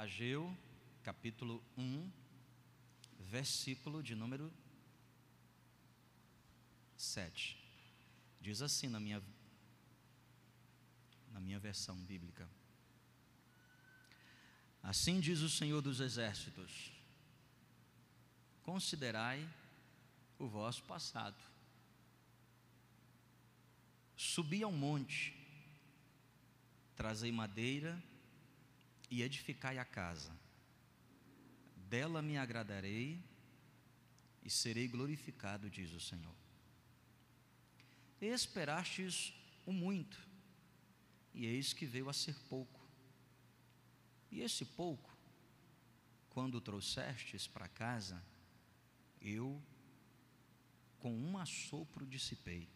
Ageu, capítulo 1, versículo de número 7. Diz assim na minha, na minha versão bíblica. Assim diz o Senhor dos Exércitos: Considerai o vosso passado. Subi ao monte, trazei madeira e edificai a casa. Dela me agradarei e serei glorificado, diz o Senhor. Esperastes o muito, e eis que veio a ser pouco. E esse pouco, quando o trouxestes para casa, eu com um assopro dissipei.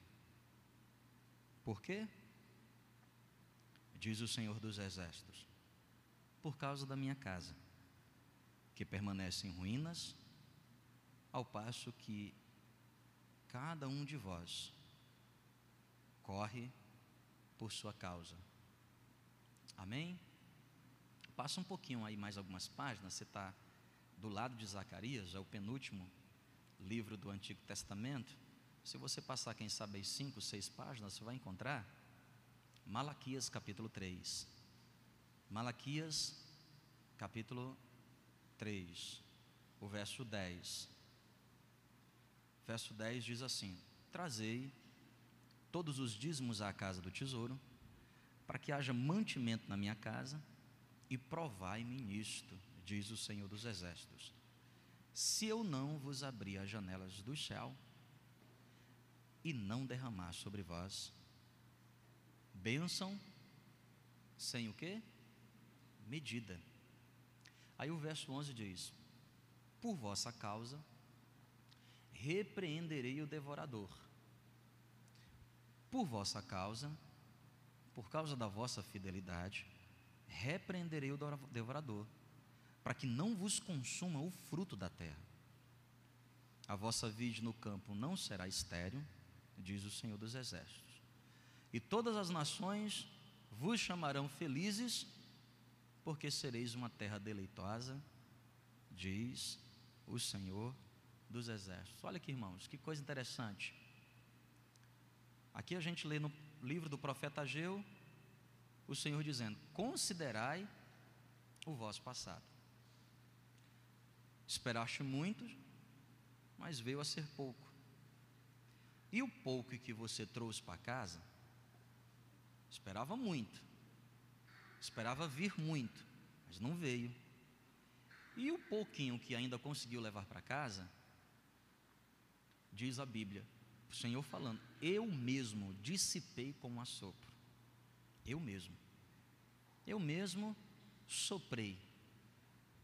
Por quê? Diz o Senhor dos Exércitos: por causa da minha casa, que permanece em ruínas, ao passo que cada um de vós corre por sua causa. Amém? Passa um pouquinho aí mais algumas páginas, você está do lado de Zacarias, é o penúltimo livro do Antigo Testamento. Se você passar, quem sabe, aí cinco, seis páginas, você vai encontrar Malaquias capítulo 3. Malaquias capítulo 3, o verso 10. Verso 10 diz assim: Trazei todos os dízimos à casa do tesouro, para que haja mantimento na minha casa, e provai-me nisto, diz o Senhor dos Exércitos. Se eu não vos abrir as janelas do céu e não derramar sobre vós bênção sem o que? Medida. Aí o verso 11 diz: Por vossa causa repreenderei o devorador por vossa causa, por causa da vossa fidelidade, repreenderei o devorador, para que não vos consuma o fruto da terra. A vossa vide no campo não será estéril, diz o Senhor dos Exércitos. E todas as nações vos chamarão felizes, porque sereis uma terra deleitosa, diz o Senhor dos Exércitos. Olha aqui, irmãos, que coisa interessante. Aqui a gente lê no livro do profeta Ageu, o Senhor dizendo: Considerai o vosso passado. Esperaste muito, mas veio a ser pouco. E o pouco que você trouxe para casa, esperava muito, esperava vir muito, mas não veio. E o pouquinho que ainda conseguiu levar para casa, diz a Bíblia, o Senhor falando: Eu mesmo dissipei com um assopro. Eu mesmo. Eu mesmo soprei.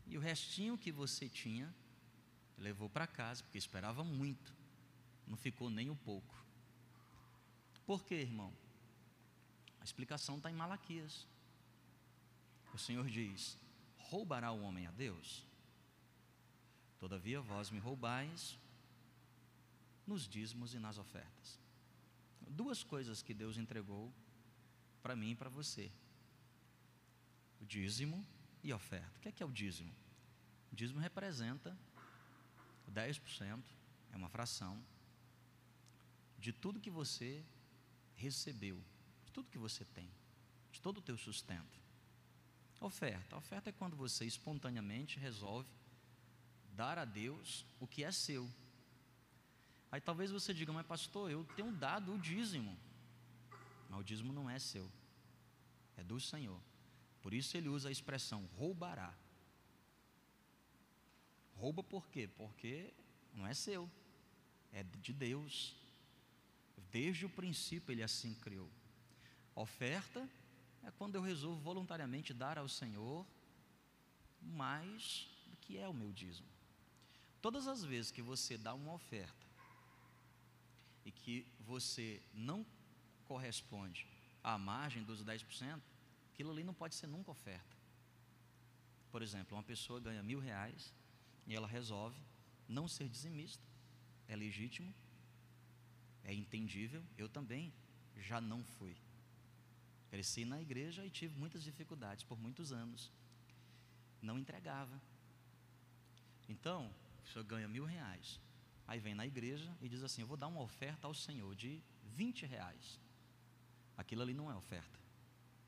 E o restinho que você tinha, levou para casa, porque esperava muito. Não ficou nem um pouco. Por quê, irmão? A explicação está em Malaquias. O Senhor diz: Roubará o homem a Deus? Todavia vós me roubais nos dízimos e nas ofertas. Duas coisas que Deus entregou para mim e para você: o dízimo e a oferta. O que é, que é o dízimo? O dízimo representa 10%, é uma fração de tudo que você recebeu, de tudo que você tem, de todo o teu sustento. Oferta. A oferta é quando você espontaneamente resolve dar a Deus o que é seu. Aí talvez você diga, mas pastor, eu tenho dado o dízimo. Mas o dízimo não é seu, é do Senhor. Por isso ele usa a expressão roubará. Rouba por quê? Porque não é seu, é de Deus. Desde o princípio ele assim criou. Oferta é quando eu resolvo voluntariamente dar ao Senhor mais do que é o meu dízimo. Todas as vezes que você dá uma oferta e que você não corresponde à margem dos 10%, aquilo ali não pode ser nunca oferta. Por exemplo, uma pessoa ganha mil reais e ela resolve não ser dizimista. É legítimo, é entendível. Eu também já não fui. Cresci na igreja e tive muitas dificuldades por muitos anos. não entregava. Então, o senhor ganha mil reais. Aí vem na igreja e diz assim: Eu vou dar uma oferta ao Senhor de 20 reais. Aquilo ali não é oferta.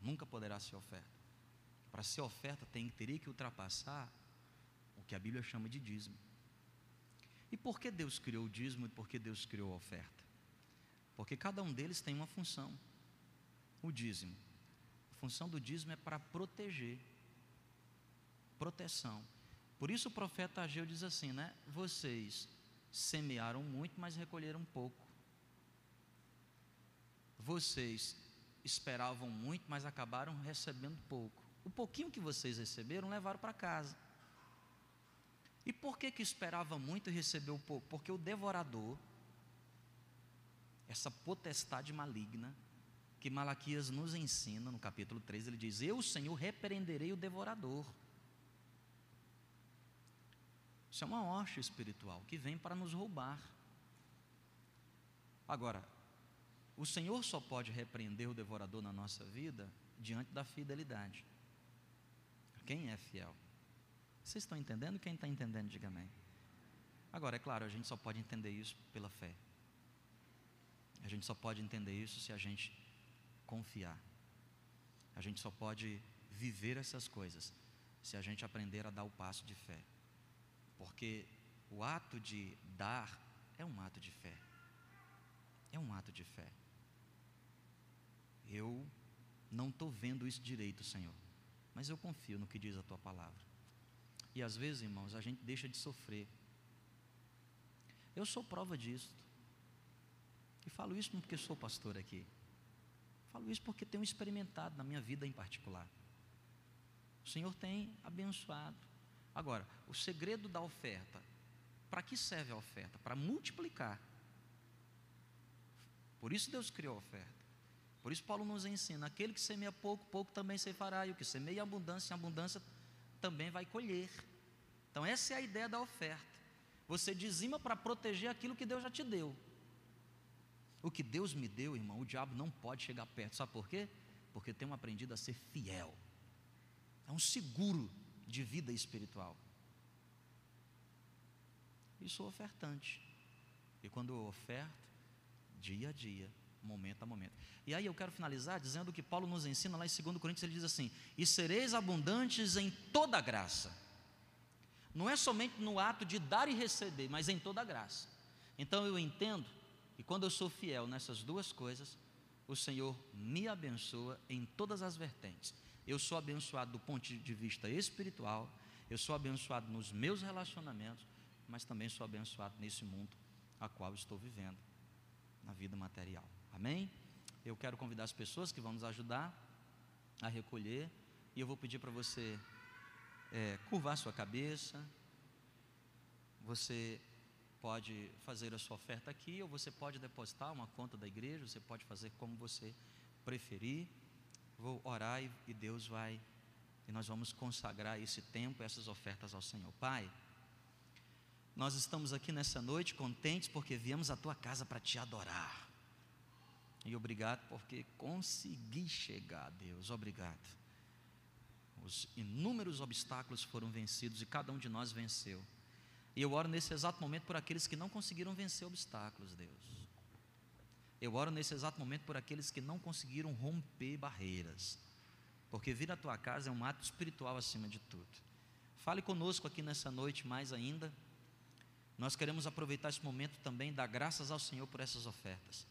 Nunca poderá ser oferta. Para ser oferta, tem, teria que ultrapassar o que a Bíblia chama de dízimo. E por que Deus criou o dízimo e por que Deus criou a oferta? Porque cada um deles tem uma função. O dízimo. A função do dízimo é para proteger. Proteção. Por isso o profeta Ageu diz assim, né? Vocês semearam muito, mas recolheram pouco. Vocês esperavam muito, mas acabaram recebendo pouco. O pouquinho que vocês receberam levaram para casa. E por que que esperava muito e recebeu pouco? Porque o devorador, essa potestade maligna, que Malaquias nos ensina no capítulo 3, ele diz: Eu, Senhor, repreenderei o devorador. Isso é uma hoste espiritual que vem para nos roubar. Agora, o Senhor só pode repreender o devorador na nossa vida diante da fidelidade. Quem é fiel? Vocês estão entendendo? Quem está entendendo, diga amém. Agora, é claro, a gente só pode entender isso pela fé. A gente só pode entender isso se a gente confiar. A gente só pode viver essas coisas se a gente aprender a dar o passo de fé. Porque o ato de dar é um ato de fé. É um ato de fé. Eu não estou vendo isso direito, Senhor, mas eu confio no que diz a tua palavra. E às vezes, irmãos, a gente deixa de sofrer. Eu sou prova disso. E falo isso não porque sou pastor aqui. Falo isso porque tenho experimentado na minha vida em particular. O Senhor tem abençoado. Agora, o segredo da oferta, para que serve a oferta? Para multiplicar. Por isso Deus criou a oferta. Por isso Paulo nos ensina: aquele que semeia pouco, pouco também se fará, e o que semeia abundância, abundância também vai colher. Então, essa é a ideia da oferta. Você dizima para proteger aquilo que Deus já te deu. O que Deus me deu, irmão, o diabo não pode chegar perto. Sabe por quê? Porque tenho aprendido a ser fiel. É um seguro de vida espiritual. E sou ofertante. E quando eu oferto, dia a dia, momento a momento. E aí eu quero finalizar dizendo o que Paulo nos ensina lá em 2 Coríntios, ele diz assim: E sereis abundantes em toda graça. Não é somente no ato de dar e receber, mas em toda graça. Então eu entendo que quando eu sou fiel nessas duas coisas, o Senhor me abençoa em todas as vertentes. Eu sou abençoado do ponto de vista espiritual, eu sou abençoado nos meus relacionamentos, mas também sou abençoado nesse mundo a qual estou vivendo, na vida material. Amém? Eu quero convidar as pessoas que vão nos ajudar a recolher, e eu vou pedir para você é, curvar sua cabeça, você pode fazer a sua oferta aqui, ou você pode depositar uma conta da igreja, você pode fazer como você preferir. Vou orar e Deus vai, e nós vamos consagrar esse tempo, essas ofertas ao Senhor. Pai, nós estamos aqui nessa noite contentes porque viemos à tua casa para te adorar. E obrigado porque consegui chegar, Deus, obrigado. Os inúmeros obstáculos foram vencidos e cada um de nós venceu. E eu oro nesse exato momento por aqueles que não conseguiram vencer obstáculos, Deus. Eu oro nesse exato momento por aqueles que não conseguiram romper barreiras. Porque vir à tua casa é um ato espiritual acima de tudo. Fale conosco aqui nessa noite mais ainda. Nós queremos aproveitar esse momento também, dar graças ao Senhor por essas ofertas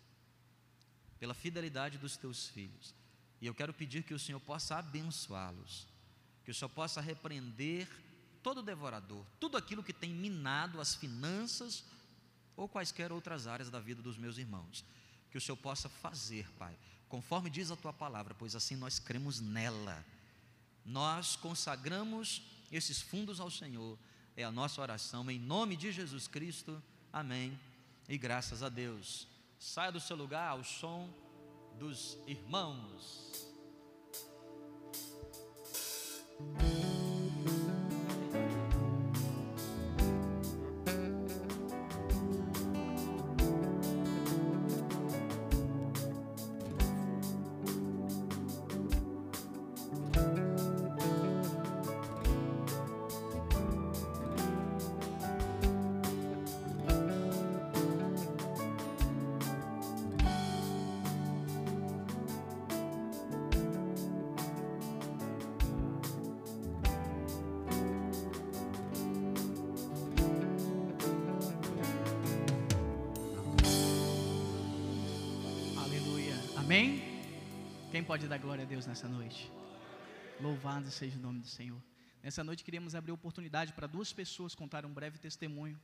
pela fidelidade dos teus filhos. E eu quero pedir que o Senhor possa abençoá-los, que o Senhor possa repreender todo devorador, tudo aquilo que tem minado as finanças ou quaisquer outras áreas da vida dos meus irmãos. Que o Senhor possa fazer, Pai, conforme diz a tua palavra, pois assim nós cremos nela. Nós consagramos esses fundos ao Senhor, é a nossa oração, em nome de Jesus Cristo. Amém. E graças a Deus. Saia do seu lugar ao som dos irmãos. Quem pode dar glória a Deus nessa noite? Louvado seja o nome do Senhor. Nessa noite queríamos abrir oportunidade para duas pessoas contar um breve testemunho,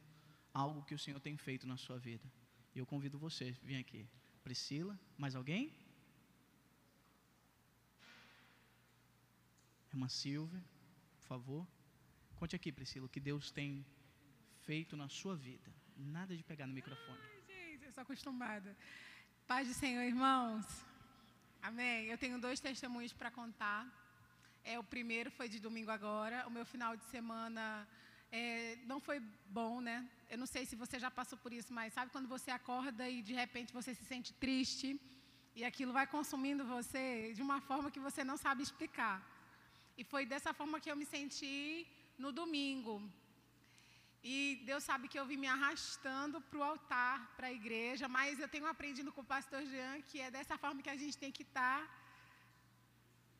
algo que o Senhor tem feito na sua vida. E eu convido você, vem aqui. Priscila, mais alguém? Irmã Silvia, por favor. Conte aqui, Priscila, o que Deus tem feito na sua vida. Nada de pegar no microfone. Ai, gente, eu sou acostumada. Paz do Senhor, irmãos. Amém. Eu tenho dois testemunhos para contar. É, o primeiro foi de domingo agora. O meu final de semana é, não foi bom, né? Eu não sei se você já passou por isso, mas sabe quando você acorda e de repente você se sente triste e aquilo vai consumindo você de uma forma que você não sabe explicar. E foi dessa forma que eu me senti no domingo. E Deus sabe que eu vim me arrastando para o altar, para a igreja, mas eu tenho aprendido com o pastor Jean que é dessa forma que a gente tem que estar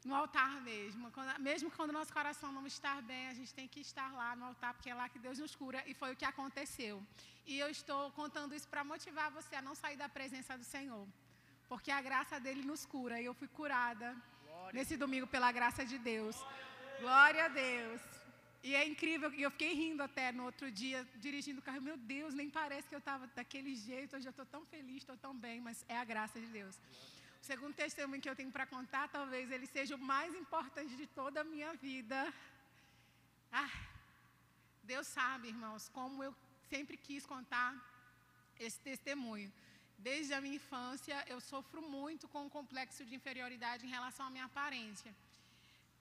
no altar mesmo. Quando, mesmo quando o nosso coração não está bem, a gente tem que estar lá no altar, porque é lá que Deus nos cura. E foi o que aconteceu. E eu estou contando isso para motivar você a não sair da presença do Senhor. Porque a graça dele nos cura. E eu fui curada Glória nesse domingo pela graça de Deus. Glória a Deus. E é incrível, eu fiquei rindo até no outro dia, dirigindo o carro. Meu Deus, nem parece que eu estava daquele jeito. Hoje eu estou tão feliz, estou tão bem, mas é a graça de Deus. O segundo testemunho que eu tenho para contar, talvez ele seja o mais importante de toda a minha vida. Ah, Deus sabe, irmãos, como eu sempre quis contar esse testemunho. Desde a minha infância, eu sofro muito com o complexo de inferioridade em relação à minha aparência.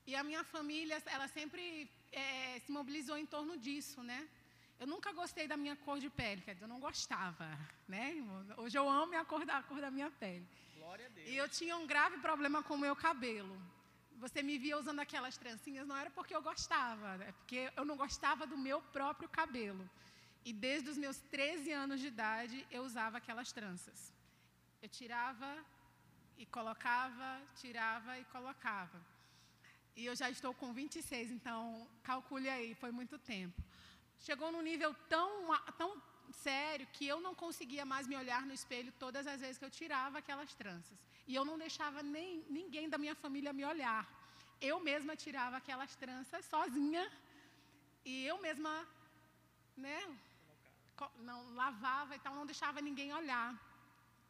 E a minha família, ela sempre é, se mobilizou em torno disso, né? Eu nunca gostei da minha cor de pele, quer dizer, eu não gostava, né? Hoje eu amo a cor da, a cor da minha pele. Glória a Deus. E eu tinha um grave problema com o meu cabelo. Você me via usando aquelas trancinhas, não era porque eu gostava, é porque eu não gostava do meu próprio cabelo. E desde os meus 13 anos de idade, eu usava aquelas tranças. Eu tirava e colocava, tirava e colocava. E eu já estou com 26, então calcule aí, foi muito tempo. Chegou num nível tão, tão sério que eu não conseguia mais me olhar no espelho todas as vezes que eu tirava aquelas tranças. E eu não deixava nem ninguém da minha família me olhar. Eu mesma tirava aquelas tranças sozinha e eu mesma, né, não lavava e tal, não deixava ninguém olhar.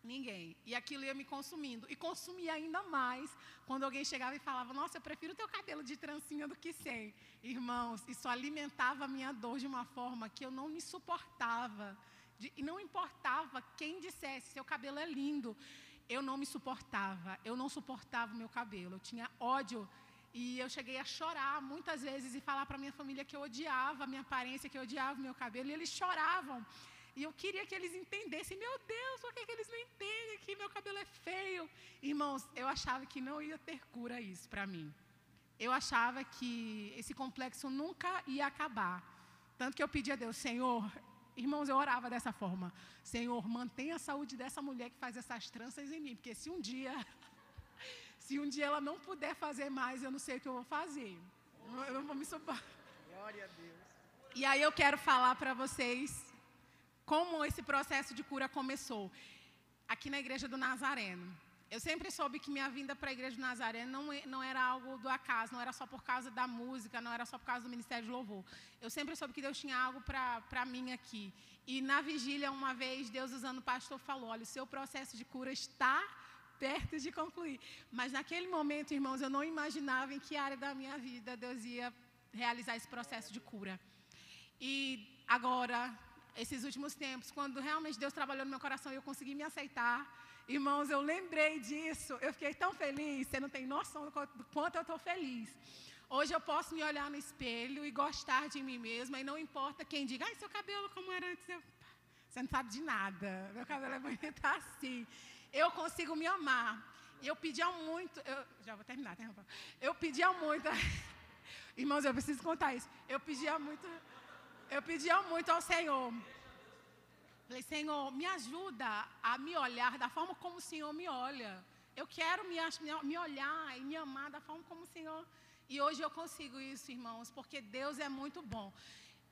Ninguém. E aquilo ia me consumindo. E consumia ainda mais quando alguém chegava e falava: Nossa, eu prefiro teu cabelo de trancinha do que sem. Irmãos, isso alimentava a minha dor de uma forma que eu não me suportava. De, e não importava quem dissesse: Seu cabelo é lindo. Eu não me suportava. Eu não suportava o meu cabelo. Eu tinha ódio. E eu cheguei a chorar muitas vezes e falar para minha família que eu odiava a minha aparência, que eu odiava o meu cabelo. E eles choravam. E eu queria que eles entendessem, meu Deus, por que, que eles não entendem que meu cabelo é feio? Irmãos, eu achava que não ia ter cura isso para mim. Eu achava que esse complexo nunca ia acabar. Tanto que eu pedi a Deus, Senhor, irmãos, eu orava dessa forma: Senhor, mantenha a saúde dessa mulher que faz essas tranças em mim, porque se um dia, se um dia ela não puder fazer mais, eu não sei o que eu vou fazer. Eu não vou me suportar. Glória a Deus. E aí eu quero falar para vocês como esse processo de cura começou. Aqui na igreja do Nazareno. Eu sempre soube que minha vinda para a igreja do Nazareno não, é, não era algo do acaso, não era só por causa da música, não era só por causa do ministério de louvor. Eu sempre soube que Deus tinha algo para mim aqui. E na vigília, uma vez, Deus usando o pastor falou: olha, o seu processo de cura está perto de concluir. Mas naquele momento, irmãos, eu não imaginava em que área da minha vida Deus ia realizar esse processo de cura. E agora, esses últimos tempos, quando realmente Deus trabalhou no meu coração e eu consegui me aceitar. Irmãos, eu lembrei disso, eu fiquei tão feliz, você não tem noção do quanto eu estou feliz. Hoje eu posso me olhar no espelho e gostar de mim mesma, e não importa quem diga, ai, seu cabelo como era antes. Eu, você não sabe de nada, meu cabelo é bonito assim. Eu consigo me amar. E eu pedia muito, eu, já vou terminar, tá? Eu pedia muito, irmãos, eu preciso contar isso. Eu pedia muito eu pedia muito ao Senhor. Falei, Senhor, me ajuda a me olhar da forma como o Senhor me olha. Eu quero me, me olhar e me amar da forma como o Senhor. E hoje eu consigo isso, irmãos, porque Deus é muito bom.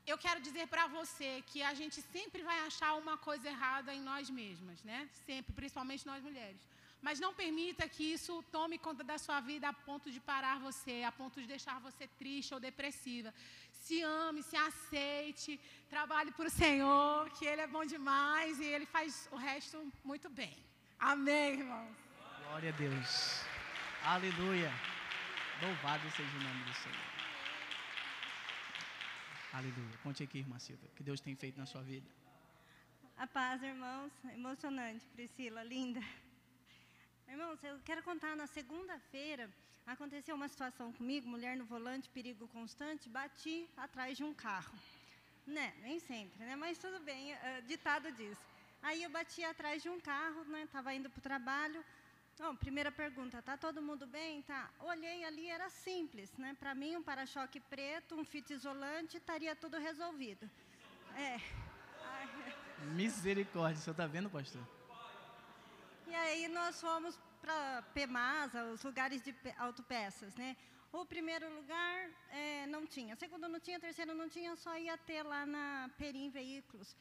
Eu quero dizer para você que a gente sempre vai achar uma coisa errada em nós mesmas, né? Sempre, principalmente nós mulheres. Mas não permita que isso tome conta da sua vida a ponto de parar você, a ponto de deixar você triste ou depressiva. Se ame, se aceite, trabalhe para o Senhor, que Ele é bom demais e Ele faz o resto muito bem. Amém, irmãos. Glória a Deus. Aleluia. Louvado seja o nome do Senhor. Aleluia. Conte aqui, irmã Silvia, o que Deus tem feito na sua vida. A paz, irmãos. Emocionante, Priscila, linda. Irmãos, eu quero contar, na segunda-feira, aconteceu uma situação comigo, mulher no volante, perigo constante, bati atrás de um carro. Né, nem sempre, né? Mas tudo bem, uh, ditado diz. Aí eu bati atrás de um carro, né? Estava indo para o trabalho. Bom, primeira pergunta, tá todo mundo bem? Tá. Olhei ali, era simples, né? Para mim, um para-choque preto, um fita isolante, estaria tudo resolvido. É. Misericórdia, você está vendo, pastor? E aí nós fomos para PEMASA, os lugares de autopeças, né? O primeiro lugar é, não tinha, segundo não tinha, terceiro não tinha, só ia ter lá na Perim Veículos.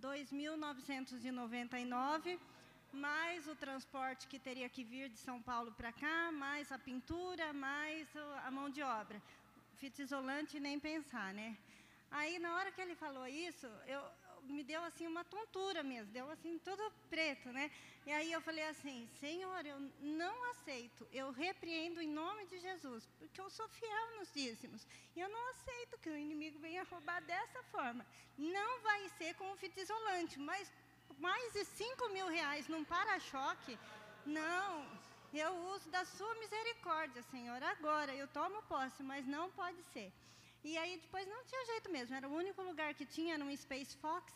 2.999, mais o transporte que teria que vir de São Paulo para cá, mais a pintura, mais a mão de obra. Fita isolante, nem pensar, né? Aí, na hora que ele falou isso, eu, me deu assim uma tontura mesmo, deu assim tudo preto, né? E aí eu falei assim, Senhor, eu não aceito, eu repreendo em nome de Jesus, porque eu sou fiel nos dízimos. E eu não aceito que o inimigo venha roubar dessa forma. Não vai ser com fita isolante, mas mais de 5 mil reais num para-choque, não. Eu uso da sua misericórdia, Senhor, agora. Eu tomo posse, mas não pode ser. E aí depois não tinha jeito mesmo, era o único lugar que tinha, no Space Fox.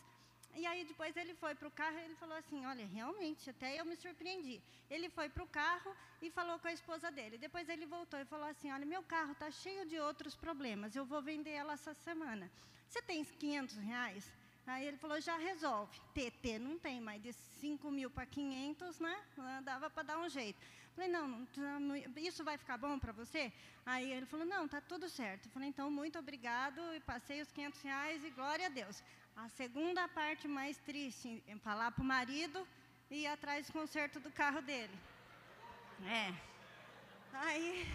E aí depois ele foi para o carro e ele falou assim, olha, realmente, até eu me surpreendi. Ele foi para o carro e falou com a esposa dele. Depois ele voltou e falou assim, olha, meu carro está cheio de outros problemas, eu vou vender ela essa semana. Você tem 500 reais? Aí ele falou, já resolve. TT não tem, mas de 5 mil para 500, né? Dava para dar um jeito. Falei, não, não, isso vai ficar bom para você? Aí ele falou, não, tá tudo certo. falei, então, muito obrigado, e passei os 500 reais e glória a Deus. A segunda parte mais triste, falar para o marido e ir atrás do conserto do carro dele. É. Aí,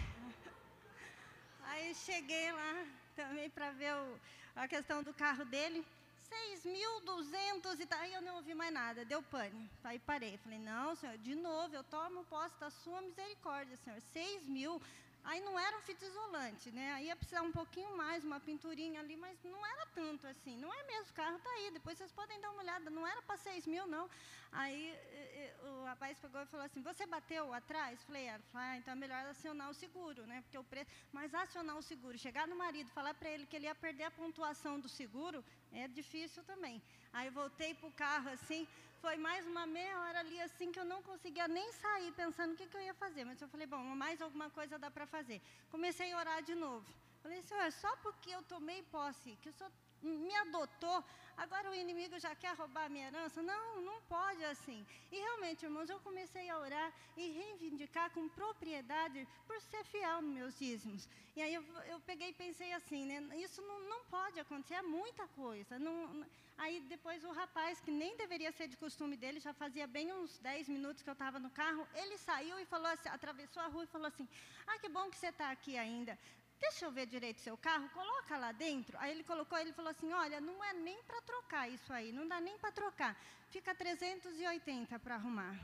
aí cheguei lá também para ver o, a questão do carro dele. 6.200 e tal. Aí eu não ouvi mais nada, deu pane. Aí parei. Falei, não, senhor, de novo, eu tomo posse da sua misericórdia, senhor. 6 mil. Aí não era um fita isolante, né? Aí ia precisar um pouquinho mais, uma pinturinha ali, mas não era tanto assim. Não é mesmo, o carro está aí, depois vocês podem dar uma olhada. Não era para 6 mil, não. Aí eh, eh, o rapaz pegou e falou assim, você bateu atrás? Falei, era. Falei, ah, então é melhor acionar o seguro, né? Porque o preço... Mas acionar o seguro, chegar no marido, falar para ele que ele ia perder a pontuação do seguro, é difícil também. Aí voltei para o carro assim, foi mais uma meia hora ali assim que eu não conseguia nem sair pensando o que, que eu ia fazer. Mas eu falei, bom, mais alguma coisa dá para fazer. Comecei a orar de novo. Falei, Senhor, só porque eu tomei posse, que o Senhor me adotou, agora o inimigo já quer roubar a minha herança? Não, não pode assim. E realmente, irmãos, eu comecei a orar e reivindicar com propriedade por ser fiel nos meus dízimos. E aí eu, eu peguei e pensei assim, né? Isso não, não pode acontecer, é muita coisa. Não, aí depois o rapaz, que nem deveria ser de costume dele, já fazia bem uns 10 minutos que eu estava no carro, ele saiu e falou assim, atravessou a rua e falou assim, ah, que bom que você está aqui ainda deixa eu ver direito seu carro, coloca lá dentro. Aí ele colocou, ele falou assim, olha, não é nem para trocar isso aí, não dá nem para trocar. Fica 380 para arrumar.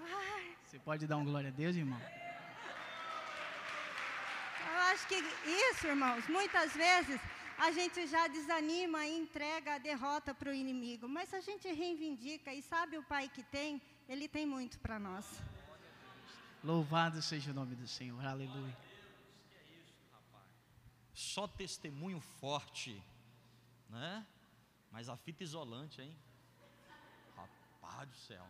Ai. Você pode dar um glória a Deus, irmão? Eu acho que isso, irmãos, muitas vezes a gente já desanima e entrega a derrota para o inimigo. Mas se a gente reivindica e sabe o Pai que tem, Ele tem muito para nós. Louvado seja o nome do Senhor, aleluia. Só testemunho forte, né? Mas a fita isolante, hein? Rapaz do céu.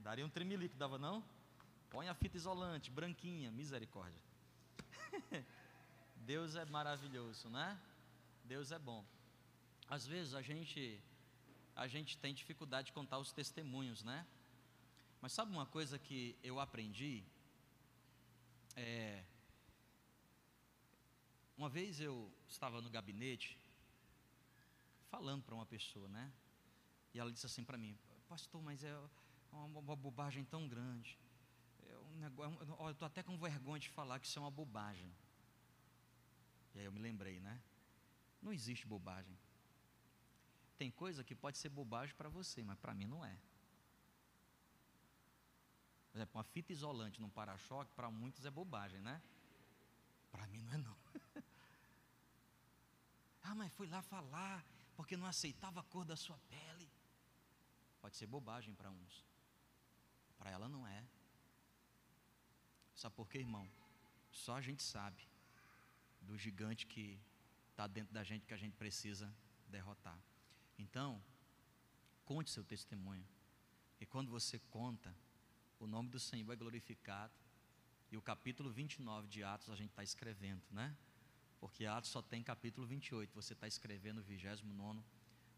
Daria um tremelique, dava não? Põe a fita isolante, branquinha, misericórdia. Deus é maravilhoso, né? Deus é bom. Às vezes a gente a gente tem dificuldade de contar os testemunhos, né? Mas sabe uma coisa que eu aprendi? É, uma vez eu estava no gabinete falando para uma pessoa, né? E ela disse assim para mim, pastor, mas é uma, uma bobagem tão grande. É negócio, eu estou até com vergonha de falar que isso é uma bobagem. E aí eu me lembrei, né? Não existe bobagem. Tem coisa que pode ser bobagem para você, mas para mim não é. Exemplo, uma fita isolante num para-choque, para muitos é bobagem, né? Para mim não é não. ah, mas foi lá falar porque não aceitava a cor da sua pele. Pode ser bobagem para uns. Para ela não é. Sabe por quê, irmão? Só a gente sabe do gigante que está dentro da gente que a gente precisa derrotar. Então, conte seu testemunho. E quando você conta, o nome do Senhor é glorificado. E o capítulo 29 de Atos a gente está escrevendo, né? Porque Atos só tem capítulo 28. Você está escrevendo o 29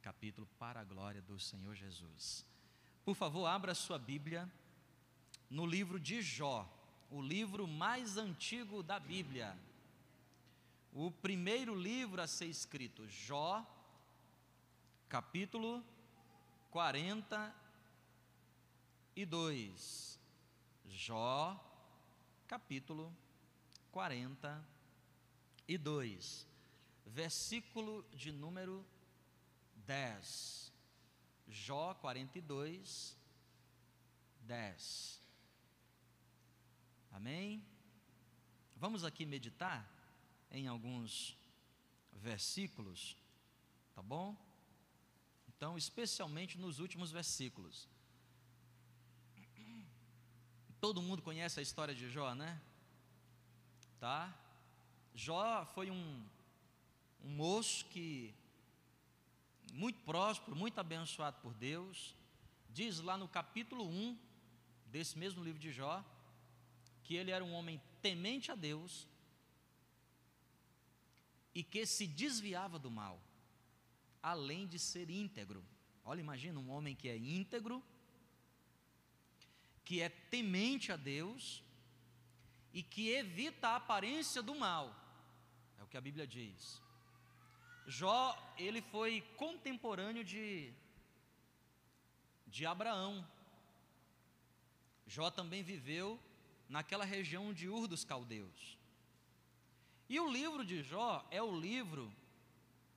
capítulo para a glória do Senhor Jesus. Por favor, abra sua Bíblia no livro de Jó, o livro mais antigo da Bíblia. O primeiro livro a ser escrito, Jó, capítulo 42. Jó, capítulo 42, versículo de número 10. Jó 42, 10. Amém? Vamos aqui meditar em alguns versículos, tá bom? Então, especialmente nos últimos versículos. Todo mundo conhece a história de Jó, né? Tá? Jó foi um, um moço que muito próspero, muito abençoado por Deus. Diz lá no capítulo 1 desse mesmo livro de Jó que ele era um homem temente a Deus e que se desviava do mal, além de ser íntegro. Olha, imagina um homem que é íntegro, que é temente a Deus e que evita a aparência do mal. É o que a Bíblia diz. Jó, ele foi contemporâneo de, de Abraão. Jó também viveu naquela região de Ur dos Caldeus. E o livro de Jó é o livro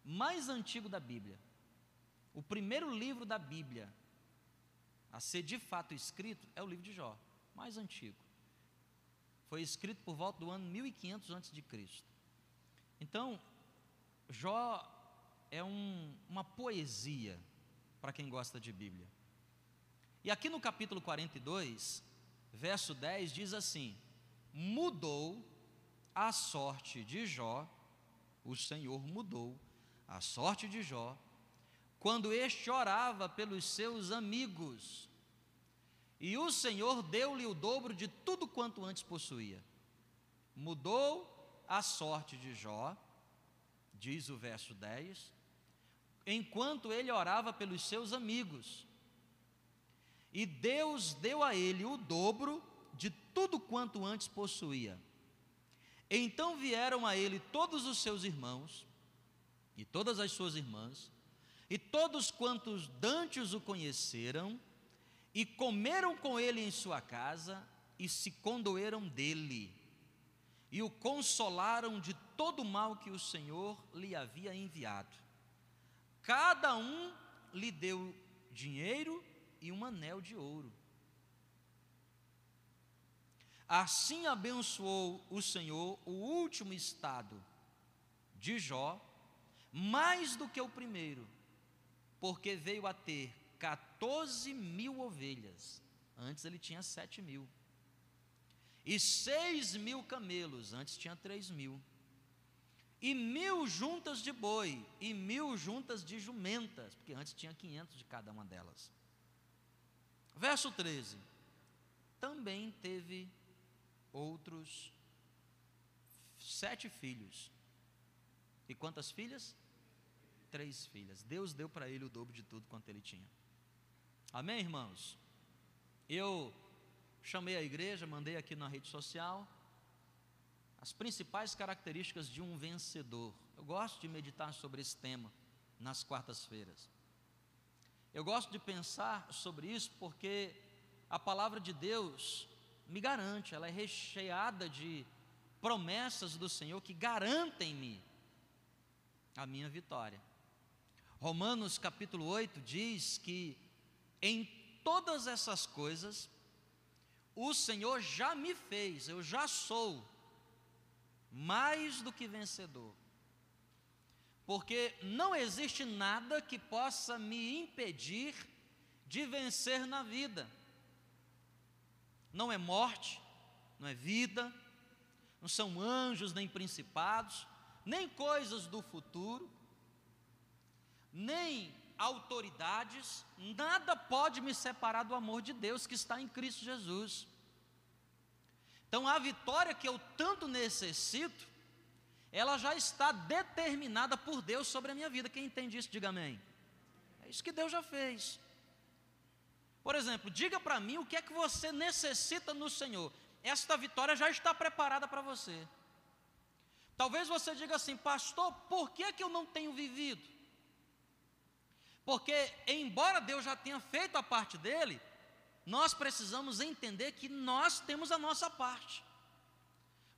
mais antigo da Bíblia. O primeiro livro da Bíblia a ser de fato escrito é o livro de Jó, mais antigo. Foi escrito por volta do ano 1500 a.C. Então, Jó é um, uma poesia para quem gosta de Bíblia. E aqui no capítulo 42, verso 10 diz assim: Mudou a sorte de Jó, o Senhor mudou a sorte de Jó, quando este orava pelos seus amigos. E o Senhor deu-lhe o dobro de tudo quanto antes possuía. Mudou a sorte de Jó, diz o verso 10, enquanto ele orava pelos seus amigos. E Deus deu a ele o dobro de tudo quanto antes possuía. Então vieram a ele todos os seus irmãos e todas as suas irmãs, e todos quantos dantes o conheceram, e comeram com ele em sua casa, e se condoeram dele, e o consolaram de todo o mal que o Senhor lhe havia enviado. Cada um lhe deu dinheiro e um anel de ouro. Assim abençoou o Senhor o último estado de Jó, mais do que o primeiro, porque veio a ter 14 mil ovelhas, antes ele tinha 7 mil, e 6 mil camelos, antes tinha 3 mil, e mil juntas de boi, e mil juntas de jumentas, porque antes tinha 500 de cada uma delas. Verso 13: Também teve outros sete filhos. E quantas filhas? Três filhas. Deus deu para ele o dobro de tudo quanto ele tinha. Amém, irmãos? Eu chamei a igreja, mandei aqui na rede social as principais características de um vencedor. Eu gosto de meditar sobre esse tema nas quartas-feiras. Eu gosto de pensar sobre isso porque a palavra de Deus me garante, ela é recheada de promessas do Senhor que garantem-me a minha vitória. Romanos capítulo 8 diz que em todas essas coisas o Senhor já me fez, eu já sou mais do que vencedor. Porque não existe nada que possa me impedir de vencer na vida. Não é morte, não é vida, não são anjos nem principados, nem coisas do futuro, nem autoridades, nada pode me separar do amor de Deus que está em Cristo Jesus. Então a vitória que eu tanto necessito, ela já está determinada por Deus sobre a minha vida. Quem entende isso, diga amém. É isso que Deus já fez. Por exemplo, diga para mim o que é que você necessita no Senhor. Esta vitória já está preparada para você. Talvez você diga assim, pastor, por que, que eu não tenho vivido? Porque, embora Deus já tenha feito a parte dele, nós precisamos entender que nós temos a nossa parte.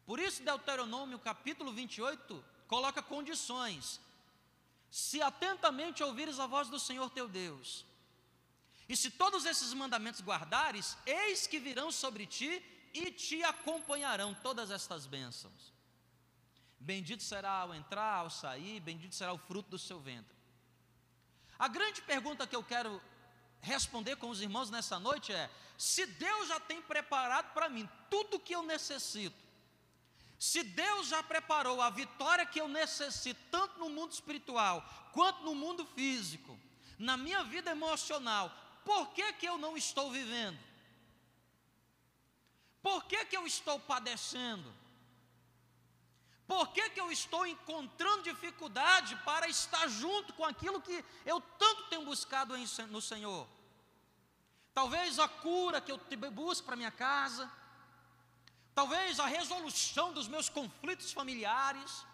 Por isso, Deuteronômio capítulo 28 coloca condições. Se atentamente ouvires a voz do Senhor teu Deus, e se todos esses mandamentos guardares, eis que virão sobre ti e te acompanharão todas estas bênçãos. Bendito será ao entrar, ao sair, bendito será o fruto do seu ventre. A grande pergunta que eu quero responder com os irmãos nessa noite é: se Deus já tem preparado para mim tudo o que eu necessito, se Deus já preparou a vitória que eu necessito, tanto no mundo espiritual quanto no mundo físico, na minha vida emocional, por que, que eu não estou vivendo? Por que, que eu estou padecendo? Por que, que eu estou encontrando dificuldade para estar junto com aquilo que eu tanto tenho buscado no Senhor? Talvez a cura que eu busco para minha casa, talvez a resolução dos meus conflitos familiares,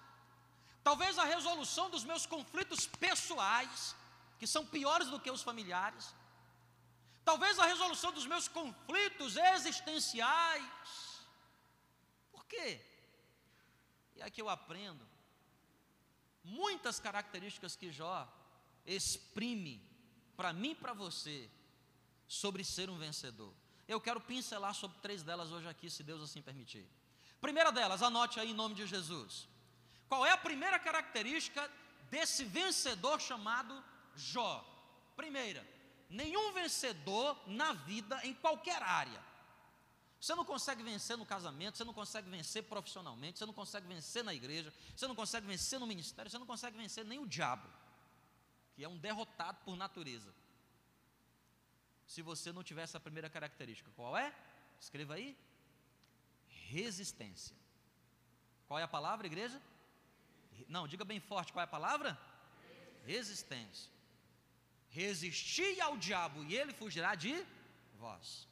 talvez a resolução dos meus conflitos pessoais, que são piores do que os familiares, talvez a resolução dos meus conflitos existenciais. Por quê? E aqui eu aprendo muitas características que Jó exprime para mim e para você sobre ser um vencedor. Eu quero pincelar sobre três delas hoje aqui, se Deus assim permitir. Primeira delas, anote aí em nome de Jesus. Qual é a primeira característica desse vencedor chamado Jó? Primeira, nenhum vencedor na vida, em qualquer área, você não consegue vencer no casamento, você não consegue vencer profissionalmente, você não consegue vencer na igreja, você não consegue vencer no ministério, você não consegue vencer nem o diabo, que é um derrotado por natureza. Se você não tiver essa primeira característica, qual é? Escreva aí: resistência. Qual é a palavra, igreja? Não, diga bem forte qual é a palavra? Resistência. Resistir ao diabo e ele fugirá de vós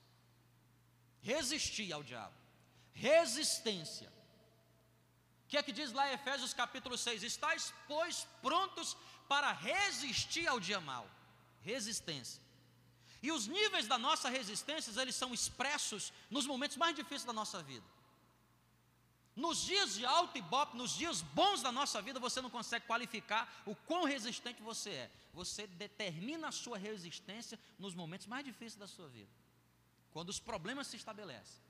resistir ao diabo. Resistência. O que é que diz lá em Efésios capítulo 6? Estais, pois, prontos para resistir ao dia mal. Resistência. E os níveis da nossa resistência, eles são expressos nos momentos mais difíceis da nossa vida. Nos dias de alto e bop, nos dias bons da nossa vida, você não consegue qualificar o quão resistente você é. Você determina a sua resistência nos momentos mais difíceis da sua vida quando os problemas se estabelecem.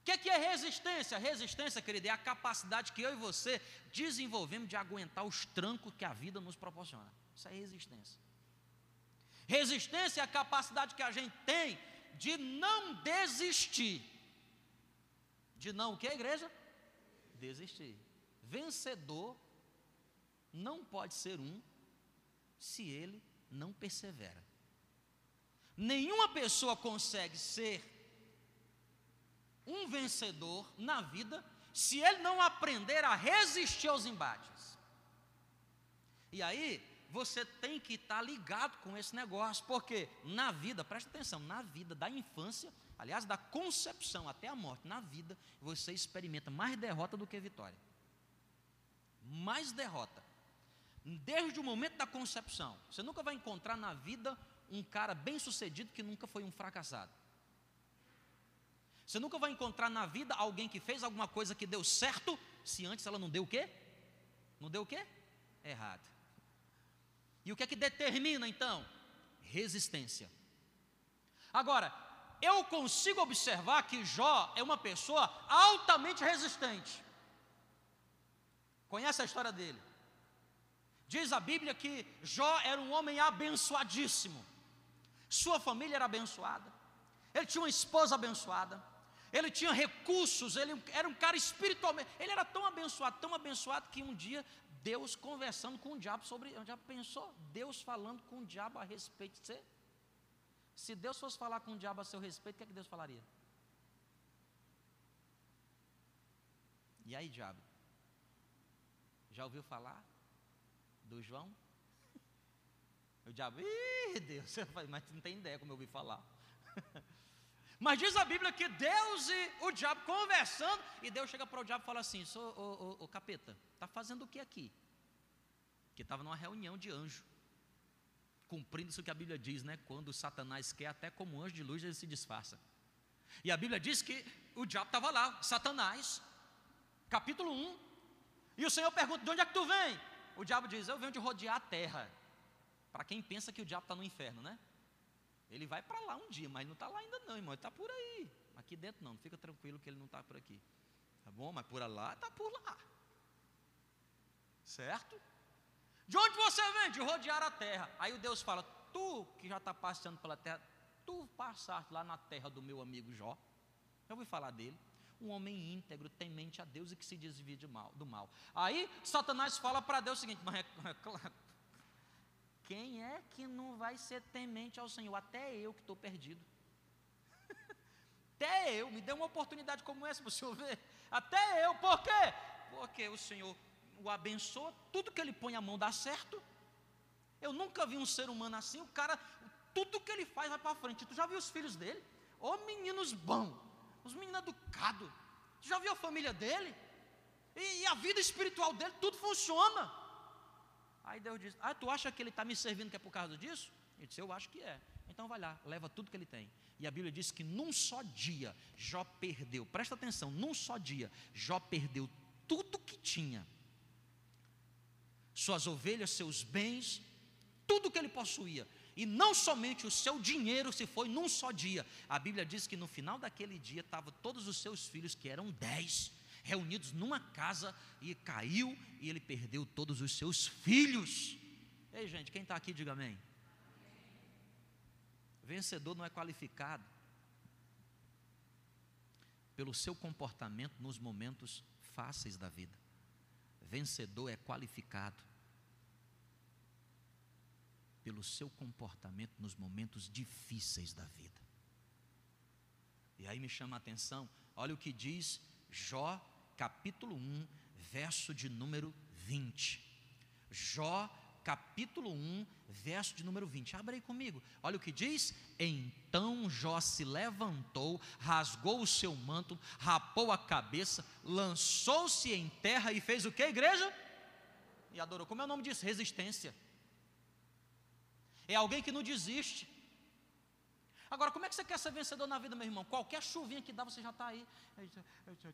O que é, que é resistência? Resistência, querido, é a capacidade que eu e você desenvolvemos de aguentar os trancos que a vida nos proporciona. Isso é resistência. Resistência é a capacidade que a gente tem de não desistir. De não o que, igreja? Desistir. Vencedor não pode ser um se ele não persevera. Nenhuma pessoa consegue ser um vencedor na vida se ele não aprender a resistir aos embates. E aí, você tem que estar ligado com esse negócio, porque na vida, presta atenção, na vida da infância, aliás, da concepção até a morte, na vida, você experimenta mais derrota do que vitória. Mais derrota. Desde o momento da concepção. Você nunca vai encontrar na vida um cara bem sucedido que nunca foi um fracassado. Você nunca vai encontrar na vida alguém que fez alguma coisa que deu certo, se antes ela não deu o quê? Não deu o quê? Errado. E o que é que determina então? Resistência. Agora, eu consigo observar que Jó é uma pessoa altamente resistente. Conhece a história dele? Diz a Bíblia que Jó era um homem abençoadíssimo. Sua família era abençoada. Ele tinha uma esposa abençoada ele tinha recursos, ele era um cara espiritualmente, ele era tão abençoado, tão abençoado que um dia Deus conversando com o diabo sobre, diabo pensou, Deus falando com o diabo a respeito de você. Se Deus fosse falar com o diabo a seu respeito, o que é que Deus falaria? E aí, diabo? Já ouviu falar do João? O diabo, ih, Deus, mas não tem ideia como eu ouvi falar. Mas diz a Bíblia que Deus e o diabo conversando, e Deus chega para o diabo e fala assim: Sou, o capeta, está fazendo o que aqui? Que estava numa reunião de anjo, cumprindo isso que a Bíblia diz, né? Quando Satanás quer, até como anjo de luz, ele se disfarça. E a Bíblia diz que o diabo estava lá, Satanás, capítulo 1. E o Senhor pergunta: De onde é que tu vem? O diabo diz: Eu venho de rodear a terra. Para quem pensa que o diabo está no inferno, né? Ele vai para lá um dia, mas não está lá ainda não, irmão. Ele está por aí. Aqui dentro não, fica tranquilo que ele não está por aqui. Tá bom? Mas por lá, está por lá. Certo? De onde você vem? De rodear a terra. Aí o Deus fala: Tu que já está passeando pela terra, tu passaste lá na terra do meu amigo Jó. Já ouvi falar dele. Um homem íntegro, temente a Deus e que se desvia de mal, do mal. Aí Satanás fala para Deus o seguinte: Mas é, é claro quem é que não vai ser temente ao Senhor? Até eu que estou perdido. Até eu, me dê uma oportunidade como essa para o Senhor ver. Até eu, por quê? Porque o Senhor o abençoa, tudo que ele põe a mão dá certo. Eu nunca vi um ser humano assim, o cara, tudo que ele faz vai para frente. Tu já viu os filhos dele? Ô oh, meninos bons, os meninos educados. Tu já viu a família dele? E, e a vida espiritual dele, tudo funciona. Aí Deus disse: Ah, tu acha que ele está me servindo que é por causa disso? Ele disse: Eu acho que é. Então vai lá, leva tudo que ele tem. E a Bíblia diz que num só dia Jó perdeu, presta atenção, num só dia Jó perdeu tudo que tinha. Suas ovelhas, seus bens, tudo que ele possuía. E não somente o seu dinheiro se foi num só dia. A Bíblia diz que no final daquele dia estavam todos os seus filhos, que eram dez, reunidos numa casa e caiu e ele perdeu todos os seus filhos. Ei, gente, quem está aqui, diga amém. Vencedor não é qualificado pelo seu comportamento nos momentos fáceis da vida. Vencedor é qualificado pelo seu comportamento nos momentos difíceis da vida. E aí me chama a atenção, olha o que diz Jó capítulo 1, verso de número 20. Jó, capítulo 1, verso de número 20. Abre aí comigo. Olha o que diz: Então Jó se levantou, rasgou o seu manto, rapou a cabeça, lançou-se em terra e fez o que, igreja? E adorou. Como é o nome disso? Resistência. É alguém que não desiste. Agora, como é que você quer ser vencedor na vida, meu irmão? Qualquer chuvinha que dá, você já está aí.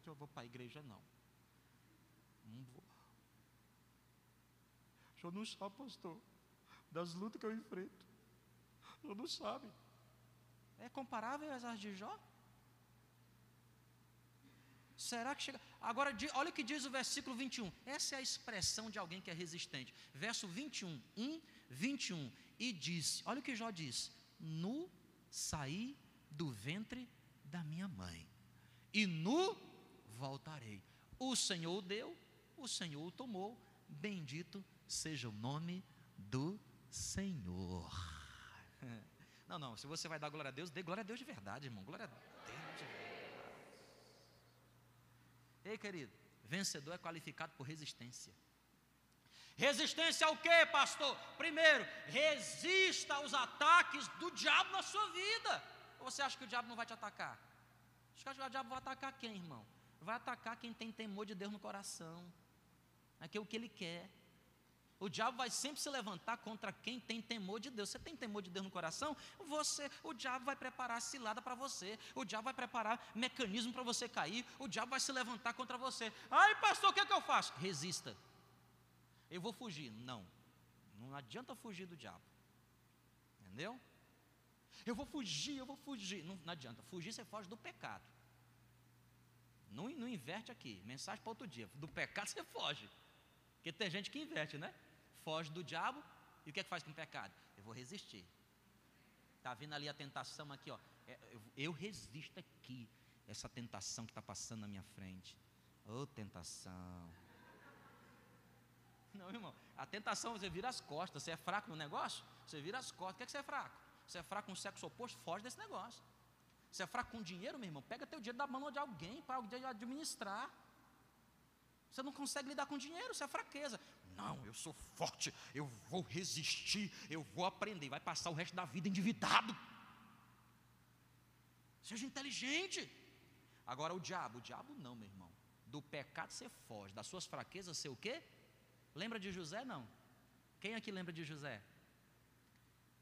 Eu, vou para a igreja, não. Não vou. O senhor não sabe, pastor, das lutas que eu enfrento. O senhor não sabe. É comparável às de Jó? Será que chega. Agora, olha o que diz o versículo 21. Essa é a expressão de alguém que é resistente. Verso 21, 1, 21. E disse: Olha o que Jó diz: No saí do ventre da minha mãe, e nu voltarei. O Senhor deu, o Senhor tomou, bendito seja o nome do Senhor. Não, não, se você vai dar glória a Deus, dê glória a Deus de verdade, irmão. Glória a Deus de. Ei, querido, vencedor é qualificado por resistência. Resistência ao que, pastor? Primeiro, resista aos ataques do diabo na sua vida. Ou você acha que o diabo não vai te atacar? Acho que o diabo vai atacar quem, irmão? Vai atacar quem tem temor de Deus no coração. Aqui é o que ele quer. O diabo vai sempre se levantar contra quem tem temor de Deus. Você tem temor de Deus no coração? Você, o diabo vai preparar cilada para você. O diabo vai preparar mecanismo para você cair. O diabo vai se levantar contra você. Ai, pastor, o que, é que eu faço? Resista. Eu vou fugir. Não. Não adianta fugir do diabo. Entendeu? Eu vou fugir, eu vou fugir. Não, não adianta. Fugir, você foge do pecado. Não, não inverte aqui. Mensagem para outro dia. Do pecado você foge. Porque tem gente que inverte, né? foge do diabo, e o que é que faz com o pecado? Eu vou resistir. Está vindo ali a tentação aqui, ó. É, eu resisto aqui, essa tentação que está passando na minha frente. Ô oh, tentação. Não, irmão, a tentação você vira as costas. Você é fraco no negócio? Você vira as costas. O que é que você é fraco? Você é fraco com sexo oposto? Foge desse negócio. Você é fraco com dinheiro, meu irmão? Pega teu dinheiro da mão de alguém para administrar. Você não consegue lidar com dinheiro, isso é fraqueza. Não, eu sou forte, eu vou resistir, eu vou aprender. Vai passar o resto da vida endividado. Seja inteligente. Agora o diabo, o diabo não, meu irmão. Do pecado você foge, das suas fraquezas você o quê? Lembra de José? Não. Quem aqui lembra de José?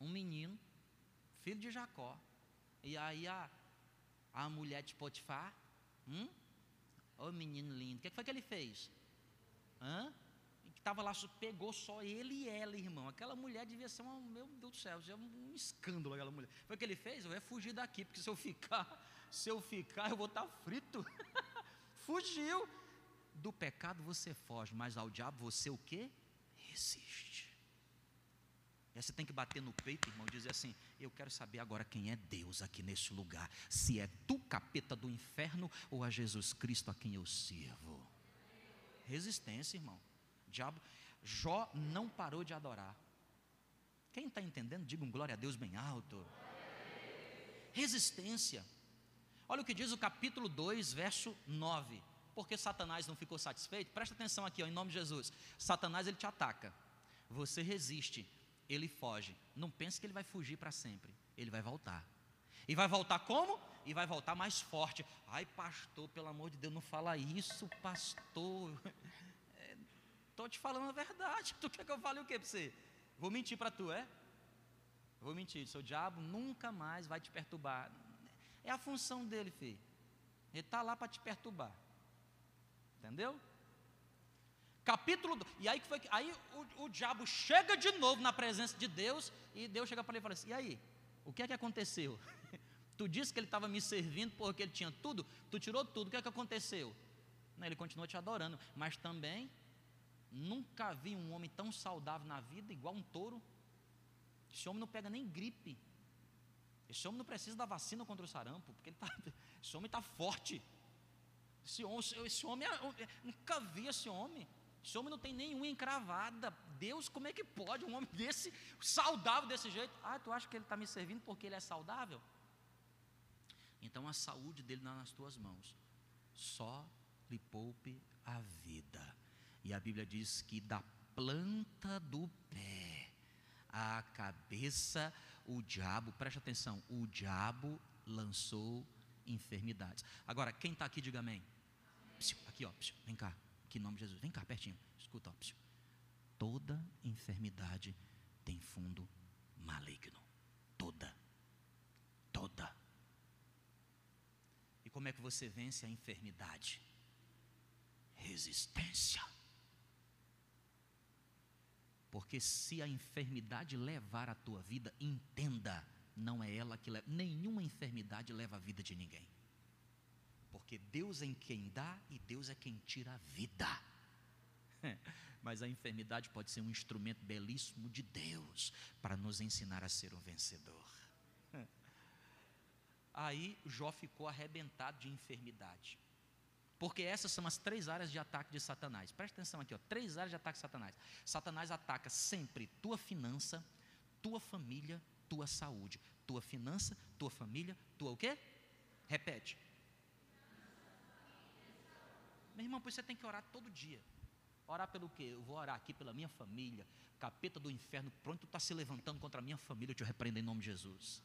Um menino, filho de Jacó. E aí a, a mulher de Potifar, hum? Ô oh, menino lindo, o que foi que ele fez? Hã? que estava lá, pegou só ele e ela, irmão. Aquela mulher devia ser uma, meu Deus do céu, é um escândalo aquela mulher. Foi o que ele fez? Eu ia fugir daqui, porque se eu ficar, se eu ficar, eu vou estar frito. Fugiu. Do pecado você foge, mas ao diabo você o que? Resiste. E você tem que bater no peito, irmão, e dizer assim: Eu quero saber agora quem é Deus aqui nesse lugar. Se é tu, capeta do inferno, ou a Jesus Cristo a quem eu sirvo. Resistência, irmão. Diabo, Jó não parou de adorar. Quem está entendendo, diga um glória a Deus bem alto. Resistência. Olha o que diz o capítulo 2, verso 9. Porque Satanás não ficou satisfeito? Presta atenção aqui, ó, em nome de Jesus. Satanás ele te ataca. Você resiste, ele foge. Não pense que ele vai fugir para sempre. Ele vai voltar. E vai voltar como? E vai voltar mais forte. Ai, pastor, pelo amor de Deus, não fala isso, pastor. Estou te falando a verdade. Tu quer que eu fale o que para você? Vou mentir para tu, é? Vou mentir. Seu diabo nunca mais vai te perturbar. É a função dele, filho. Ele está lá para te perturbar. Entendeu? Capítulo. E aí, foi, aí o, o diabo chega de novo na presença de Deus. E Deus chega para ele e fala assim: E aí? O que é que aconteceu? tu disse que ele estava me servindo porque ele tinha tudo. Tu tirou tudo. O que é que aconteceu? Não, ele continua te adorando. Mas também Nunca vi um homem tão saudável na vida, igual um touro. Esse homem não pega nem gripe. Esse homem não precisa da vacina contra o sarampo, porque ele tá, esse homem está forte. Esse homem, esse homem nunca vi esse homem. Esse homem não tem nenhuma encravada. Deus, como é que pode um homem desse, saudável desse jeito? Ah, tu acha que ele está me servindo porque ele é saudável? Então a saúde dele está nas tuas mãos. Só lhe poupe a vida. E a Bíblia diz que da planta do pé à cabeça, o diabo, preste atenção, o diabo lançou enfermidades. Agora, quem está aqui, diga amém. Psiu, aqui, ó, psiu, vem cá, aqui em nome de Jesus, vem cá pertinho, escuta, ó, psiu. Toda enfermidade tem fundo maligno. Toda. Toda. E como é que você vence a enfermidade? Resistência. Porque se a enfermidade levar a tua vida, entenda, não é ela que leva, nenhuma enfermidade leva a vida de ninguém. Porque Deus é quem dá e Deus é quem tira a vida. Mas a enfermidade pode ser um instrumento belíssimo de Deus para nos ensinar a ser um vencedor. Aí Jó ficou arrebentado de enfermidade. Porque essas são as três áreas de ataque de Satanás. Presta atenção aqui, ó, três áreas de ataque de Satanás. Satanás ataca sempre tua finança, tua família, tua saúde. Tua finança, tua família, tua o quê? Repete. Meu irmão, pois você tem que orar todo dia. Orar pelo quê? Eu vou orar aqui pela minha família. Capeta do inferno, pronto, está se levantando contra a minha família. Eu te repreendo em nome de Jesus.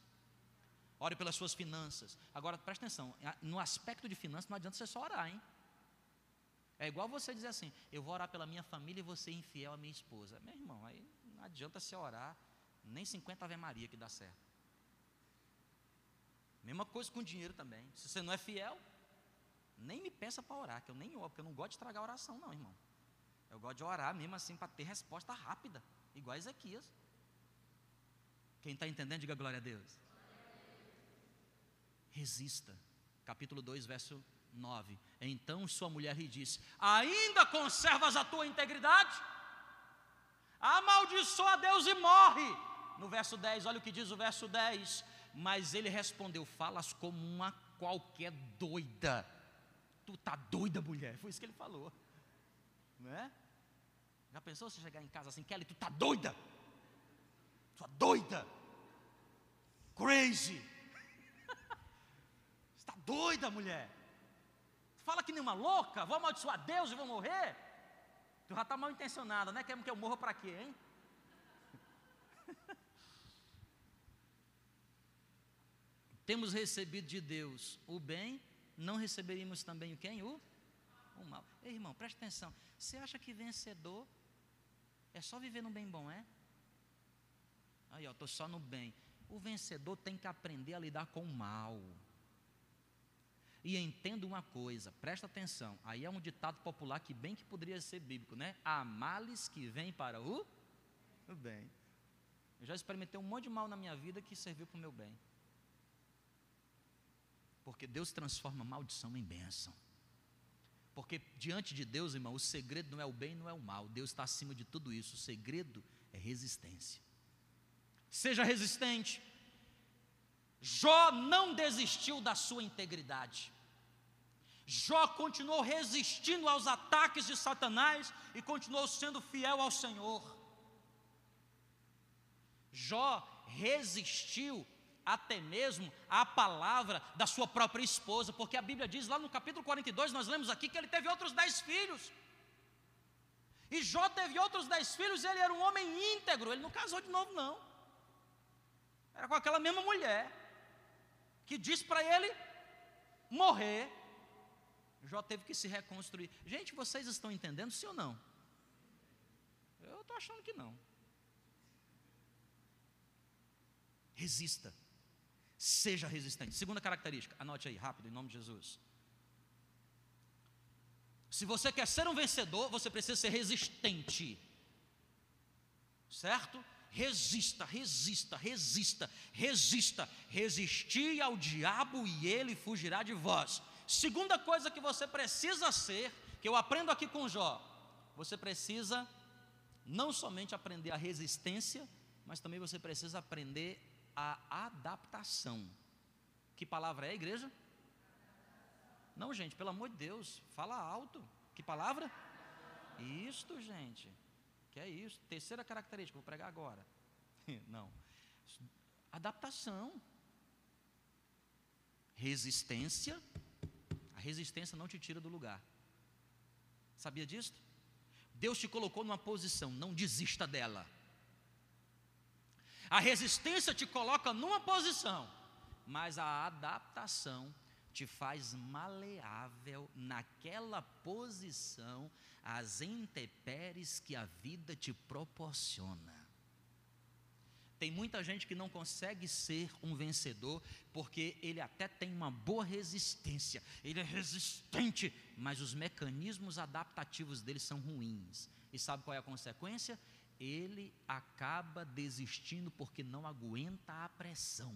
Ore pelas suas finanças. Agora, presta atenção: no aspecto de finanças, não adianta você só orar, hein? É igual você dizer assim: eu vou orar pela minha família e você infiel à minha esposa. Meu irmão, aí não adianta você orar, nem 50 Ave Maria que dá certo. Mesma coisa com dinheiro também. Se você não é fiel, nem me peça para orar, que eu nem oro, porque eu não gosto de estragar a oração, não, irmão. Eu gosto de orar mesmo assim para ter resposta rápida, igual Ezequias. Quem está entendendo, diga glória a Deus. Resista. Capítulo 2, verso 9. Então sua mulher lhe disse: Ainda conservas a tua integridade? Amaldiçoa a Deus e morre. No verso 10, olha o que diz o verso 10. Mas ele respondeu: Falas como uma qualquer doida. Tu tá doida, mulher. Foi isso que ele falou. Não é? Já pensou você chegar em casa assim, Kelly, tu tá doida? Sua doida. Crazy. Está doida, mulher. Fala que nem uma louca, vou amaldiçoar Deus e vou morrer. Tu já está mal intencionada, né? Quer que eu morra para quê, hein? Temos recebido de Deus o bem, não receberíamos também o quem? O, o mal. Ei, irmão, preste atenção. Você acha que vencedor é só viver no bem bom, é? Aí, ó, estou só no bem. O vencedor tem que aprender a lidar com o mal. E entenda uma coisa, presta atenção. Aí é um ditado popular que bem que poderia ser bíblico, né? Há males que vêm para o, o bem. Eu já experimentei um monte de mal na minha vida que serviu para o meu bem. Porque Deus transforma maldição em bênção. Porque diante de Deus, irmão, o segredo não é o bem, não é o mal. Deus está acima de tudo isso. O segredo é resistência. Seja resistente. Jó não desistiu da sua integridade. Jó continuou resistindo aos ataques de Satanás e continuou sendo fiel ao Senhor. Jó resistiu até mesmo à palavra da sua própria esposa, porque a Bíblia diz lá no capítulo 42, nós lemos aqui que ele teve outros dez filhos. E Jó teve outros dez filhos ele era um homem íntegro, ele não casou de novo, não. Era com aquela mesma mulher, que disse para ele morrer. Jó teve que se reconstruir. Gente, vocês estão entendendo, sim ou não? Eu estou achando que não. Resista. Seja resistente. Segunda característica, anote aí rápido, em nome de Jesus. Se você quer ser um vencedor, você precisa ser resistente. Certo? Resista, resista, resista, resista. Resistir ao diabo e ele fugirá de vós. Segunda coisa que você precisa ser, que eu aprendo aqui com Jó, você precisa não somente aprender a resistência, mas também você precisa aprender a adaptação. Que palavra é, igreja? Não, gente, pelo amor de Deus, fala alto. Que palavra? Isto, gente. Que é isso? Terceira característica, vou pregar agora. Não. Adaptação. Resistência. A resistência não te tira do lugar. Sabia disso? Deus te colocou numa posição, não desista dela. A resistência te coloca numa posição, mas a adaptação te faz maleável naquela posição às intempéries que a vida te proporciona. Tem muita gente que não consegue ser um vencedor porque ele até tem uma boa resistência, ele é resistente, mas os mecanismos adaptativos dele são ruins. E sabe qual é a consequência? Ele acaba desistindo porque não aguenta a pressão.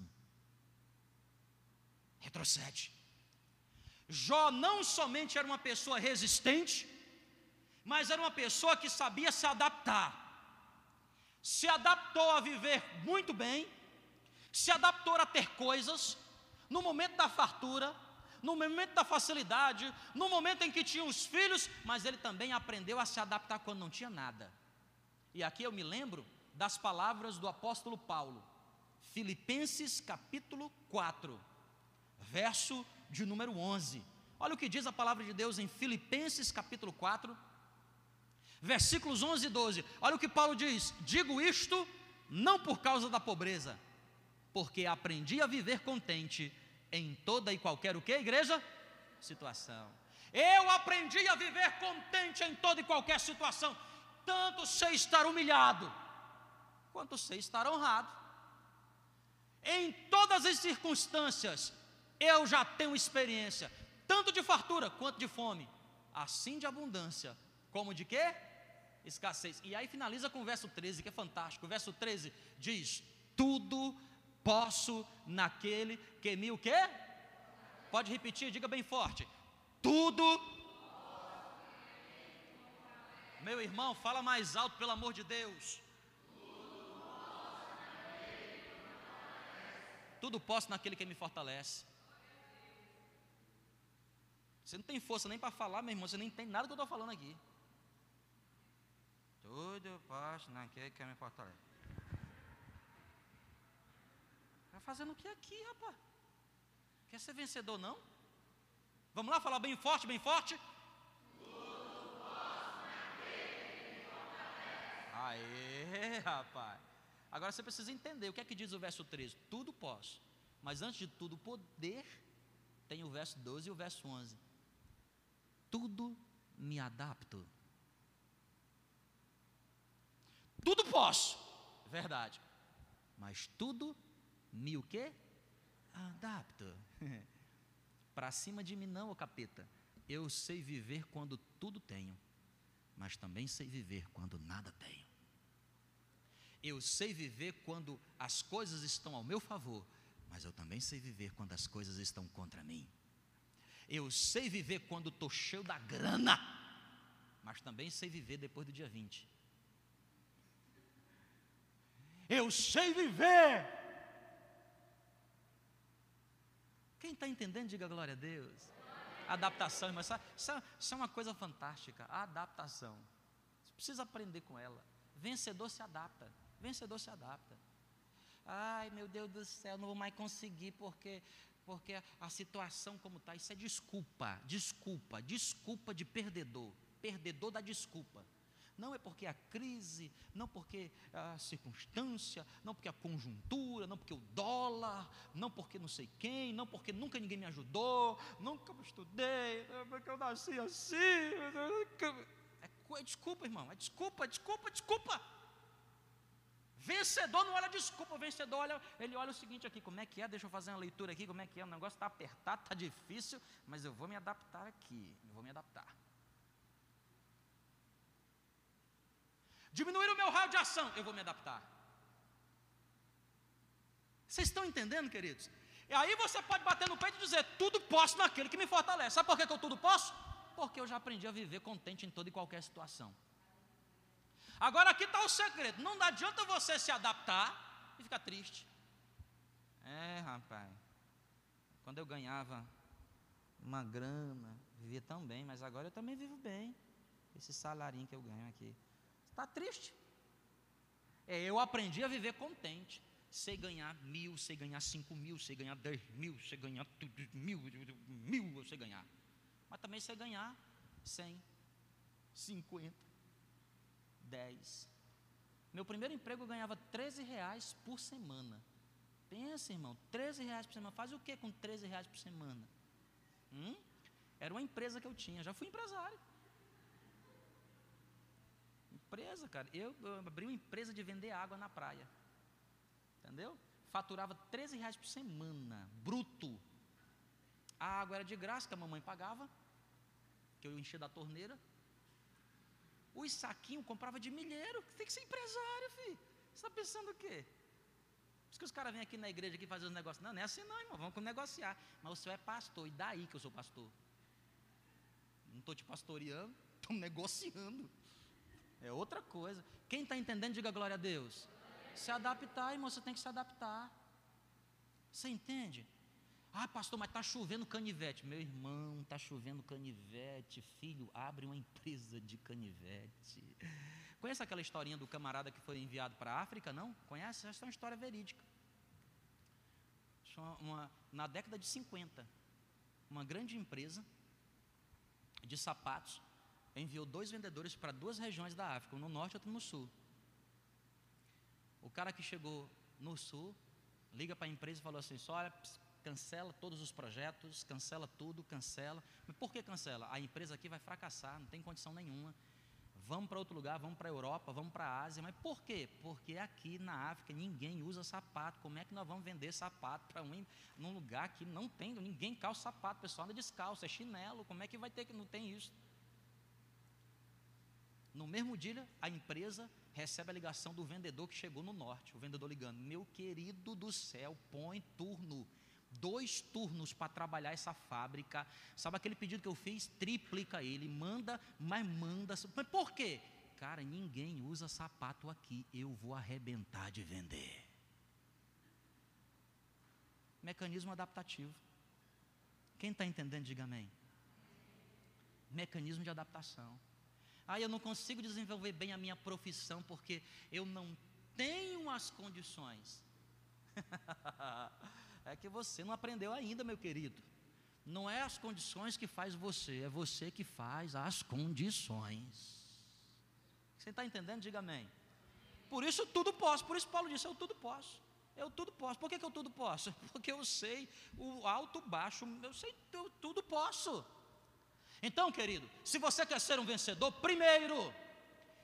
Retrocede. Jó não somente era uma pessoa resistente, mas era uma pessoa que sabia se adaptar. Se adaptou a viver muito bem, se adaptou a ter coisas, no momento da fartura, no momento da facilidade, no momento em que tinha os filhos, mas ele também aprendeu a se adaptar quando não tinha nada. E aqui eu me lembro das palavras do apóstolo Paulo, Filipenses capítulo 4, verso de número 11. Olha o que diz a palavra de Deus em Filipenses capítulo 4, versículos 11 e 12. Olha o que Paulo diz: Digo isto não por causa da pobreza, porque aprendi a viver contente em toda e qualquer o que, igreja? Situação. Eu aprendi a viver contente em toda e qualquer situação, tanto sei estar humilhado, quanto sei estar honrado. Em todas as circunstâncias, eu já tenho experiência, tanto de fartura quanto de fome, assim de abundância, como de quê? Escassez. E aí finaliza com o verso 13, que é fantástico. O verso 13 diz: Tudo posso naquele que me o quê? Pode repetir, diga bem forte. Tudo. Meu irmão, fala mais alto, pelo amor de Deus. Tudo posso naquele que me fortalece. Você não tem força nem para falar, meu irmão, você nem tem nada que eu estou falando aqui. Tudo posso naquele que me fortalece. Está fazendo o que aqui, rapaz? Quer ser vencedor, não? Vamos lá falar bem forte, bem forte? Aê, rapaz. Agora você precisa entender o que é que diz o verso 13. Tudo posso. Mas antes de tudo poder, tem o verso 12 e o verso 11. Tudo me adapto. Tudo posso. Verdade. Mas tudo me o quê? Adapto. Para cima de mim não, ô capeta. Eu sei viver quando tudo tenho, mas também sei viver quando nada tenho. Eu sei viver quando as coisas estão ao meu favor, mas eu também sei viver quando as coisas estão contra mim. Eu sei viver quando estou cheio da grana, mas também sei viver depois do dia 20. Eu sei viver Quem está entendendo, diga glória a Deus. Adaptação, irmão, isso, isso é uma coisa fantástica. A adaptação. Você precisa aprender com ela. Vencedor se adapta. Vencedor se adapta. Ai, meu Deus do céu, não vou mais conseguir porque porque a situação como está, isso é desculpa, desculpa, desculpa de perdedor, perdedor da desculpa. Não é porque a crise, não porque a circunstância, não porque a conjuntura, não porque o dólar, não porque não sei quem, não porque nunca ninguém me ajudou, nunca eu estudei, porque eu nasci assim. É, desculpa, irmão, é desculpa, desculpa, desculpa. Vencedor não olha desculpa, o vencedor olha, ele olha o seguinte aqui, como é que é? Deixa eu fazer uma leitura aqui, como é que é? O negócio está apertado, está difícil, mas eu vou me adaptar aqui, eu vou me adaptar. Diminuir o meu raio de ação, eu vou me adaptar. Vocês estão entendendo, queridos? E aí você pode bater no peito e dizer: tudo posso naquele que me fortalece. Sabe por que, que eu tudo posso? Porque eu já aprendi a viver contente em toda e qualquer situação. Agora aqui está o segredo: não adianta você se adaptar e ficar triste. É, rapaz, quando eu ganhava uma grana, vivia tão bem, mas agora eu também vivo bem. Esse salarinho que eu ganho aqui. Está triste. É, eu aprendi a viver contente. Sei ganhar mil, sei ganhar cinco mil, sei ganhar dez mil, sei ganhar tudo, mil, mil eu sei ganhar. Mas também sei ganhar cem, cinquenta, dez. Meu primeiro emprego eu ganhava 13 reais por semana. Pensa, irmão, 13 reais por semana. Faz o que com 13 reais por semana? Hum? Era uma empresa que eu tinha, já fui empresário empresa, cara. Eu, eu, abri uma empresa de vender água na praia. Entendeu? Faturava 13 reais por semana, bruto. A água era de graça, que a mamãe pagava, que eu enchia da torneira. Os saquinhos comprava de milheiro. Tem que ser empresário, filho. Você está pensando o quê? Por isso que os caras vêm aqui na igreja aqui fazer os negócios. Não, não é assim não, irmão. Vamos negociar. Mas o senhor é pastor. E daí que eu sou pastor? Não estou te pastoreando, estamos negociando. É outra coisa. Quem está entendendo, diga glória a Deus. Se adaptar, irmão, você tem que se adaptar. Você entende? Ah, pastor, mas está chovendo canivete. Meu irmão, está chovendo canivete. Filho, abre uma empresa de canivete. Conhece aquela historinha do camarada que foi enviado para a África? Não? Conhece? Essa é uma história verídica. Uma, na década de 50, uma grande empresa de sapatos enviou dois vendedores para duas regiões da África, um no norte e outro no sul. O cara que chegou no sul liga para a empresa e falou assim: olha, cancela todos os projetos, cancela tudo, cancela. Mas por que cancela? A empresa aqui vai fracassar, não tem condição nenhuma. Vamos para outro lugar, vamos para a Europa, vamos para a Ásia. Mas por quê? Porque aqui na África ninguém usa sapato. Como é que nós vamos vender sapato para um num lugar que não tem, ninguém calça sapato, o pessoal anda descalço, é chinelo. Como é que vai ter que não tem isso? No mesmo dia, a empresa recebe a ligação do vendedor que chegou no norte. O vendedor ligando: Meu querido do céu, põe turno. Dois turnos para trabalhar essa fábrica. Sabe aquele pedido que eu fiz? Triplica ele. Manda, mas manda. Mas por quê? Cara, ninguém usa sapato aqui. Eu vou arrebentar de vender. Mecanismo adaptativo. Quem está entendendo, diga amém. Mecanismo de adaptação. Ah, eu não consigo desenvolver bem a minha profissão porque eu não tenho as condições. é que você não aprendeu ainda, meu querido. Não é as condições que faz você, é você que faz as condições. Você está entendendo? Diga amém. Por isso tudo posso, por isso Paulo disse: Eu tudo posso. Eu tudo posso. Por que, que eu tudo posso? Porque eu sei o alto, o baixo, eu sei, eu tudo posso. Então, querido, se você quer ser um vencedor, primeiro,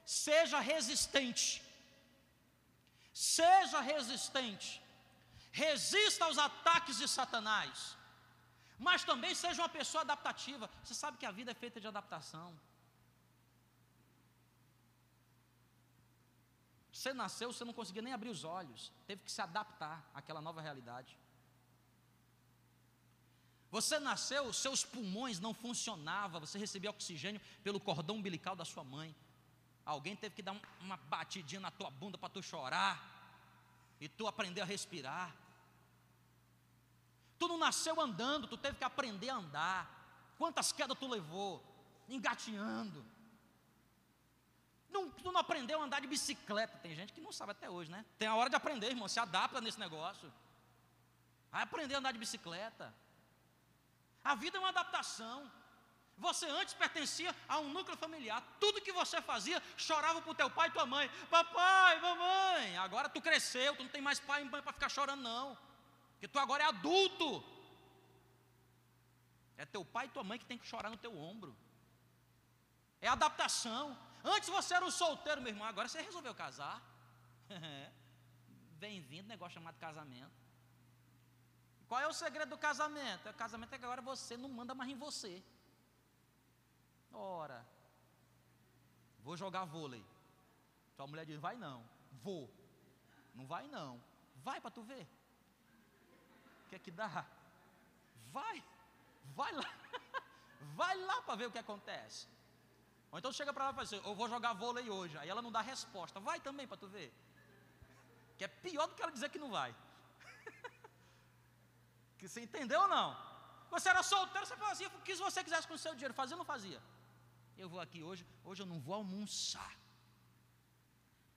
seja resistente. Seja resistente. Resista aos ataques de Satanás. Mas também seja uma pessoa adaptativa. Você sabe que a vida é feita de adaptação. Você nasceu, você não conseguia nem abrir os olhos, teve que se adaptar àquela nova realidade. Você nasceu, seus pulmões não funcionavam, você recebia oxigênio pelo cordão umbilical da sua mãe. Alguém teve que dar uma batidinha na tua bunda para tu chorar e tu aprender a respirar. Tu não nasceu andando, tu teve que aprender a andar. Quantas quedas tu levou? Engateando. Não, tu não aprendeu a andar de bicicleta. Tem gente que não sabe até hoje, né? Tem a hora de aprender, irmão. Se adapta nesse negócio. Vai aprender a andar de bicicleta. A vida é uma adaptação. Você antes pertencia a um núcleo familiar. Tudo que você fazia, chorava para o teu pai e tua mãe. Papai, mamãe. Agora tu cresceu, tu não tem mais pai e mãe para ficar chorando, não. Porque tu agora é adulto. É teu pai e tua mãe que tem que chorar no teu ombro. É adaptação. Antes você era um solteiro, meu irmão. Agora você resolveu casar. Bem-vindo, negócio chamado casamento. Qual é o segredo do casamento? O casamento é que agora você não manda mais em você. Ora, vou jogar vôlei. Tua mulher diz: vai não, vou. Não vai não, vai para tu ver. O que é que dá? Vai, vai lá, vai lá para ver o que acontece. Ou então chega para ela e fala assim: eu vou jogar vôlei hoje. Aí ela não dá resposta, vai também para tu ver. Que é pior do que ela dizer que não vai. Que você entendeu ou não? Você era solteiro, você fazia o que você quisesse com o seu dinheiro, fazia ou não fazia? Eu vou aqui hoje, hoje eu não vou almoçar.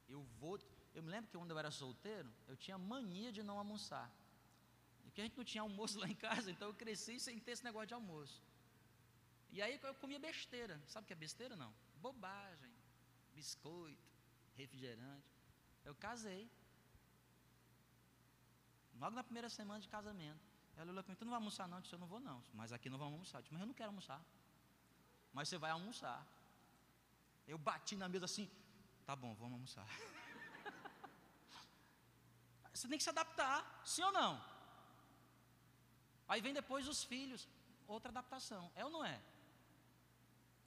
Eu vou. Eu me lembro que quando eu era solteiro, eu tinha mania de não almoçar. Porque a gente não tinha almoço lá em casa, então eu cresci sem ter esse negócio de almoço. E aí eu comia besteira. Sabe o que é besteira? Não. Bobagem, biscoito, refrigerante. Eu casei. Logo na primeira semana de casamento. Ela olhou para mim, tu não vai almoçar não? Eu disse, eu não vou não, mas aqui não vamos almoçar. Eu disse, mas eu não quero almoçar. Mas você vai almoçar. Eu bati na mesa assim, tá bom, vamos almoçar. você tem que se adaptar, sim ou não? Aí vem depois os filhos, outra adaptação, é ou não é?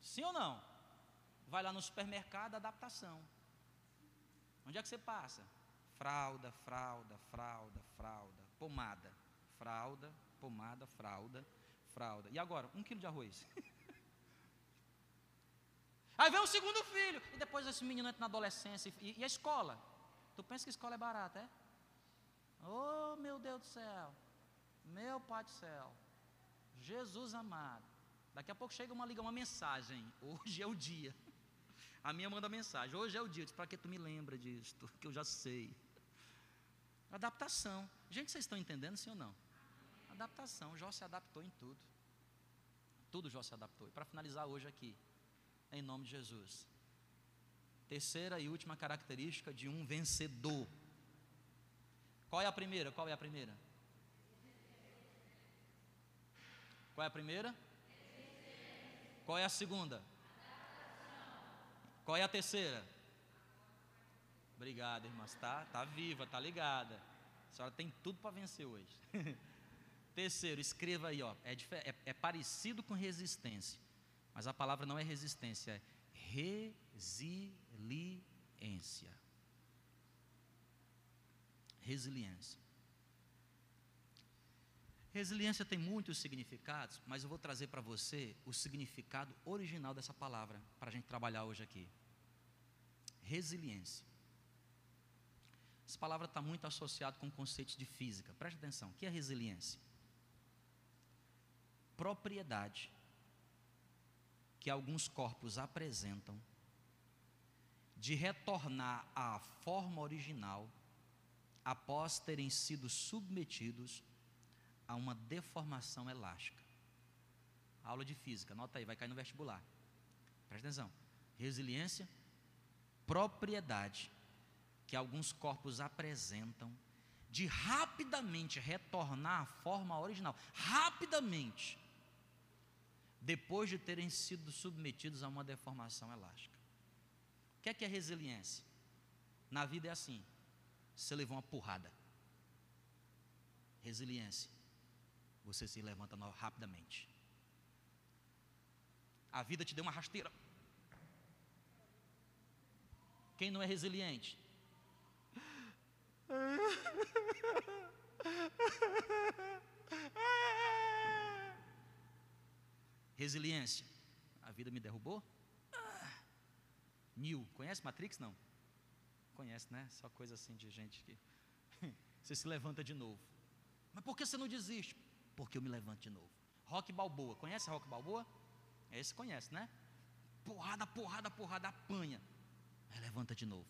Sim ou não? Vai lá no supermercado, adaptação. Onde é que você passa? Fralda, fralda, fralda, fralda, pomada fralda, pomada, fralda, fralda. E agora, um quilo de arroz. Aí vem o segundo filho. E depois esse menino entra na adolescência. E, e a escola? Tu pensa que a escola é barata, é? Oh, meu Deus do céu. Meu Pai do céu. Jesus amado. Daqui a pouco chega uma liga, uma mensagem. Hoje é o dia. A minha manda mensagem. Hoje é o dia. Para que tu me lembra disso? Que eu já sei. Adaptação. Gente, vocês estão entendendo, sim ou não? Adaptação. Jó se adaptou em tudo. Tudo Jó se adaptou. E para finalizar hoje aqui, em nome de Jesus. Terceira e última característica de um vencedor. Qual é a primeira? Qual é a primeira? Qual é a primeira? Qual é a segunda? Qual é a terceira? Obrigado, irmã. Está tá viva, está ligada. A senhora tem tudo para vencer hoje. Terceiro, escreva aí, ó. É, é, é, parecido com resistência, mas a palavra não é resistência, é resiliência. Resiliência. Resiliência tem muitos significados, mas eu vou trazer para você o significado original dessa palavra para a gente trabalhar hoje aqui. Resiliência. Essa palavra está muito associada com conceitos de física. Preste atenção. O que é resiliência? Propriedade que alguns corpos apresentam de retornar à forma original após terem sido submetidos a uma deformação elástica. Aula de física, anota aí, vai cair no vestibular. Presta atenção. Resiliência, propriedade que alguns corpos apresentam de rapidamente retornar à forma original, rapidamente, depois de terem sido submetidos a uma deformação elástica. O que é que é resiliência? Na vida é assim: você levou uma porrada. Resiliência. Você se levanta rapidamente. A vida te deu uma rasteira. Quem não é resiliente? Resiliência. A vida me derrubou? Mil. Conhece Matrix? Não. Conhece, né? Só coisa assim de gente que. você se levanta de novo. Mas por que você não desiste? Porque eu me levanto de novo. Rock Balboa. Conhece Rock Balboa? Esse conhece, né? Porrada, porrada, porrada, apanha. Aí levanta de novo.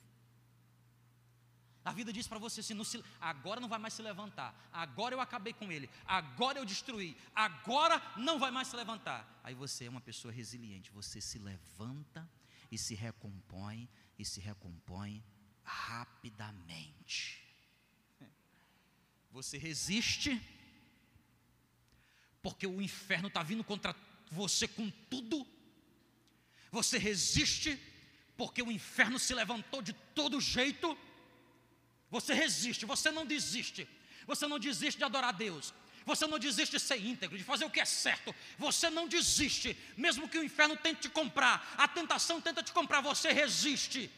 A vida diz para você assim: não se, agora não vai mais se levantar, agora eu acabei com ele, agora eu destruí, agora não vai mais se levantar. Aí você é uma pessoa resiliente, você se levanta e se recompõe, e se recompõe rapidamente. Você resiste, porque o inferno está vindo contra você com tudo. Você resiste, porque o inferno se levantou de todo jeito você resiste, você não desiste. Você não desiste de adorar a Deus. Você não desiste de ser íntegro, de fazer o que é certo. Você não desiste, mesmo que o inferno tente te comprar, a tentação tenta te comprar, você resiste.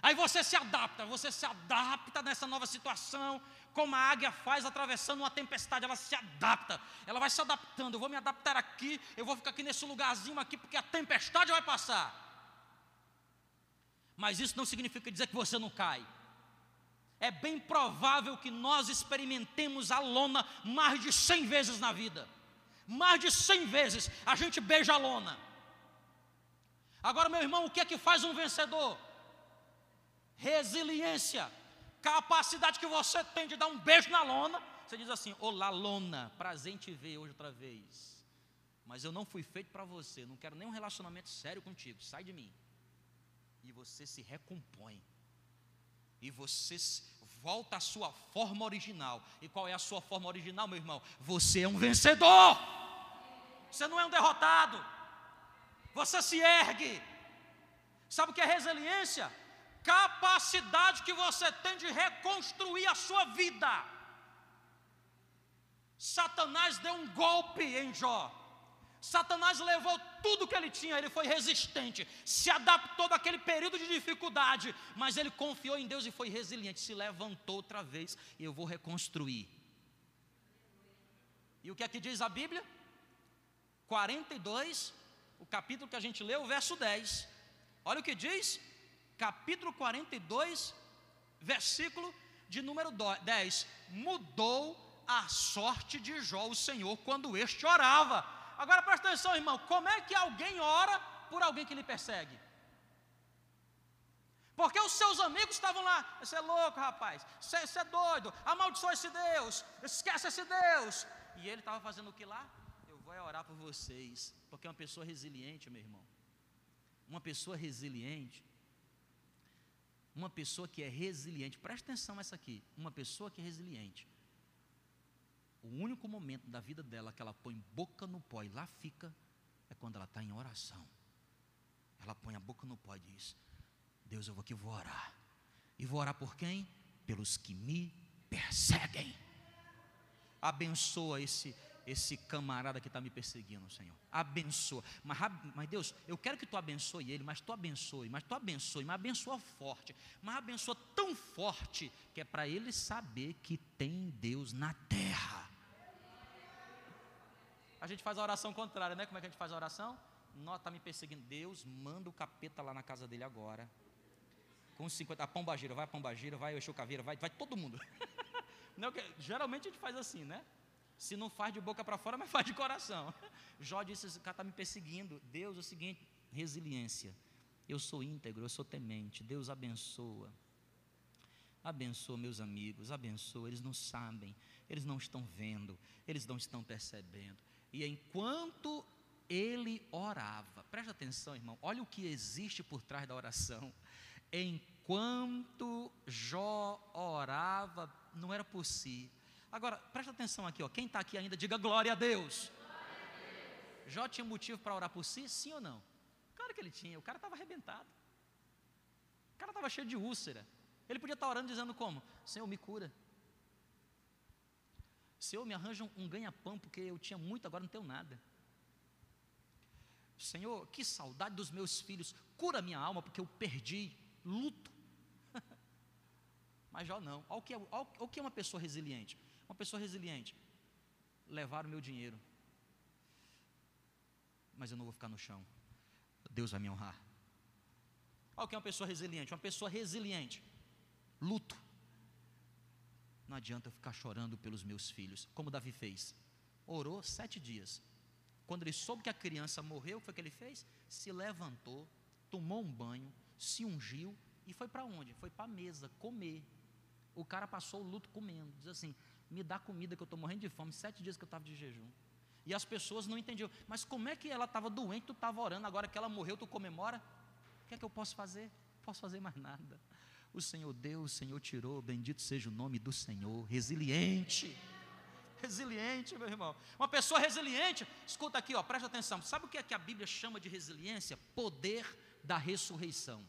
Aí você se adapta, você se adapta nessa nova situação, como a águia faz atravessando uma tempestade, ela se adapta, ela vai se adaptando. Eu vou me adaptar aqui, eu vou ficar aqui nesse lugarzinho aqui, porque a tempestade vai passar. Mas isso não significa dizer que você não cai é bem provável que nós experimentemos a lona mais de 100 vezes na vida. Mais de 100 vezes a gente beija a lona. Agora, meu irmão, o que é que faz um vencedor? Resiliência, capacidade que você tem de dar um beijo na lona. Você diz assim: Olá, lona, prazer em te ver hoje outra vez. Mas eu não fui feito para você, não quero nenhum relacionamento sério contigo, sai de mim. E você se recompõe e você volta à sua forma original. E qual é a sua forma original, meu irmão? Você é um vencedor. Você não é um derrotado. Você se ergue. Sabe o que é resiliência? Capacidade que você tem de reconstruir a sua vida. Satanás deu um golpe em Jó. Satanás levou tudo que ele tinha, ele foi resistente, se adaptou daquele período de dificuldade, mas ele confiou em Deus e foi resiliente, se levantou outra vez e eu vou reconstruir. E o que é que diz a Bíblia? 42, o capítulo que a gente leu, o verso 10. Olha o que diz, capítulo 42, versículo de número 10. Mudou a sorte de Jó, o Senhor, quando este orava Agora presta atenção, irmão: como é que alguém ora por alguém que lhe persegue? Porque os seus amigos estavam lá, você é louco, rapaz, você é doido, amaldiçoa esse Deus, esquece esse Deus. E ele estava fazendo o que lá? Eu vou orar por vocês, porque é uma pessoa resiliente, meu irmão. Uma pessoa resiliente, uma pessoa que é resiliente, presta atenção nessa aqui, uma pessoa que é resiliente, o único momento da vida dela que ela põe boca no pó e lá fica é quando ela está em oração. Ela põe a boca no pó e diz: Deus, eu vou aqui vou orar. E vou orar por quem? Pelos que me perseguem. Abençoa esse esse camarada que está me perseguindo, Senhor. Abençoa. Mas, mas, Deus, eu quero que tu abençoe ele, mas tu abençoe, mas tu abençoe, mas abençoa forte, mas abençoa tão forte que é para ele saber que tem Deus na terra. A gente faz a oração contrária, né? Como é que a gente faz a oração? Nó, está me perseguindo. Deus manda o capeta lá na casa dele agora. Com 50. A pombagira, vai a pombagira, vai o Exucaveira, vai, vai todo mundo. Não, geralmente a gente faz assim, né? Se não faz de boca para fora, mas faz de coração. Jó disse: esse cara está me perseguindo. Deus é o seguinte: resiliência. Eu sou íntegro, eu sou temente. Deus abençoa. Abençoa meus amigos, abençoa. Eles não sabem, eles não estão vendo, eles não estão percebendo. E enquanto ele orava, presta atenção, irmão, olha o que existe por trás da oração. Enquanto Jó orava, não era por si, Agora, presta atenção aqui, ó. Quem está aqui ainda, diga glória a Deus. Glória a Deus. Jó tinha motivo para orar por si, sim ou não? Claro que ele tinha, o cara estava arrebentado. O cara estava cheio de úlcera. Ele podia estar tá orando dizendo como? Senhor, me cura. Senhor, me arranja um, ganha-pão, porque eu tinha muito, agora não tenho nada. Senhor, que saudade dos meus filhos, cura minha alma, porque eu perdi, luto. Mas Jó não. Olha o que é, olha o que é uma pessoa resiliente. Uma pessoa resiliente. Levar o meu dinheiro. Mas eu não vou ficar no chão. Deus vai me honrar. Olha o que é uma pessoa resiliente. Uma pessoa resiliente. Luto. Não adianta eu ficar chorando pelos meus filhos. Como Davi fez. Orou sete dias. Quando ele soube que a criança morreu, o que foi que ele fez? Se levantou, tomou um banho, se ungiu e foi para onde? Foi para a mesa comer. O cara passou o luto comendo. Diz assim: me dá comida que eu estou morrendo de fome, sete dias que eu estava de jejum. E as pessoas não entendiam, mas como é que ela estava doente, tu estava orando, agora que ela morreu, tu comemora? O que é que eu posso fazer? Não posso fazer mais nada. O Senhor deu, o Senhor tirou, bendito seja o nome do Senhor, resiliente. Resiliente, meu irmão. Uma pessoa resiliente, escuta aqui, ó, presta atenção. Sabe o que é que a Bíblia chama de resiliência? Poder da ressurreição.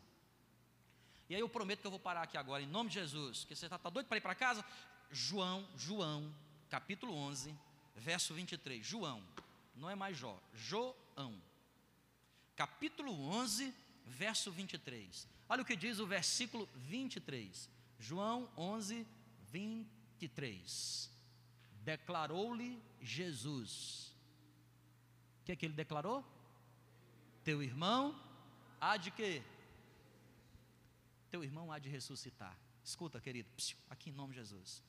E aí eu prometo que eu vou parar aqui agora, em nome de Jesus. Que você está tá doido para ir para casa? João, João, capítulo 11, verso 23. João, não é mais Jó, João. Capítulo 11, verso 23. Olha o que diz o versículo 23. João 11, 23. Declarou-lhe Jesus. O que é que ele declarou? Teu irmão há de quê? Teu irmão há de ressuscitar. Escuta, querido, aqui em nome de Jesus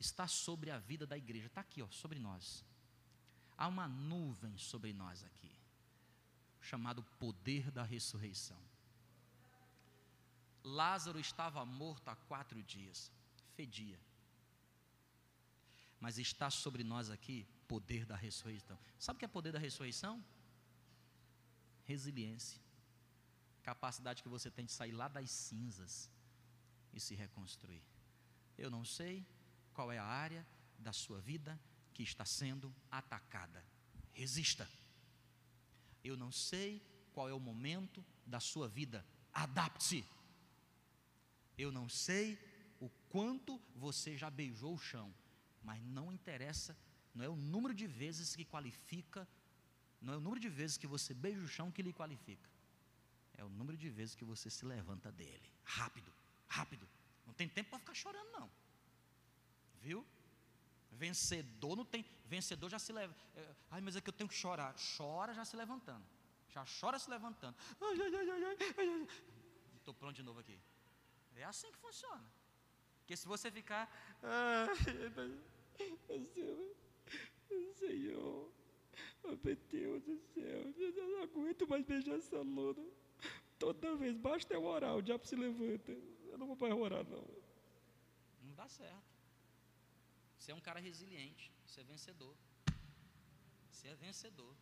está sobre a vida da igreja, está aqui, ó, sobre nós. Há uma nuvem sobre nós aqui, chamado poder da ressurreição. Lázaro estava morto há quatro dias, fedia. Mas está sobre nós aqui poder da ressurreição. Sabe o que é poder da ressurreição? Resiliência. Capacidade que você tem de sair lá das cinzas e se reconstruir. Eu não sei, qual é a área da sua vida que está sendo atacada. Resista. Eu não sei qual é o momento da sua vida. Adapte-se. Eu não sei o quanto você já beijou o chão, mas não interessa, não é o número de vezes que qualifica, não é o número de vezes que você beija o chão que lhe qualifica. É o número de vezes que você se levanta dele. Rápido, rápido. Não tem tempo para ficar chorando, não. Viu? Vencedor não tem. Vencedor já se leva. É, ai, mas é que eu tenho que chorar. Chora já se levantando. Já chora se levantando. Ai, ai, ai, ai, ai. Estou pronto de novo aqui. É assim que funciona. Porque se você ficar. Senhor, oh, meu Deus do céu, eu não aguento mais beijar essa luna. Toda vez, basta eu orar, o diabo se levanta. Eu não vou mais orar, não. Não dá certo. Você é um cara resiliente, você é vencedor. Você é vencedor.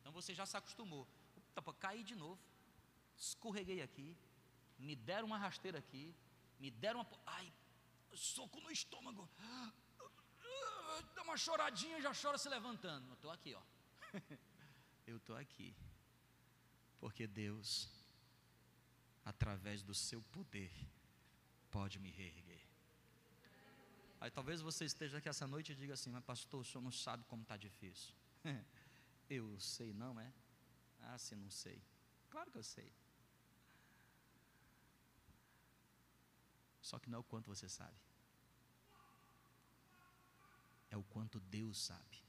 Então você já se acostumou. Opa, caí de novo. Escorreguei aqui. Me deram uma rasteira aqui. Me deram uma. Ai, soco no estômago. dá uma choradinha, já chora se levantando. Eu estou aqui, ó. Eu estou aqui. Porque Deus, através do seu poder, pode me reerguer. Aí talvez você esteja aqui essa noite e diga assim, mas pastor, o senhor não sabe como está difícil. eu sei, não é? Ah, se não sei. Claro que eu sei. Só que não é o quanto você sabe. É o quanto Deus sabe.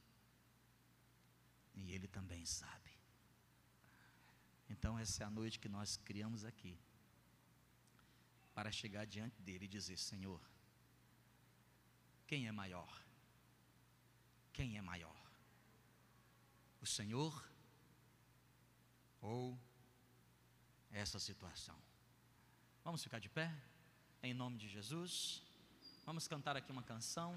E Ele também sabe. Então, essa é a noite que nós criamos aqui. Para chegar diante dele e dizer: Senhor, quem é maior? Quem é maior? O Senhor ou essa situação? Vamos ficar de pé? Em nome de Jesus. Vamos cantar aqui uma canção.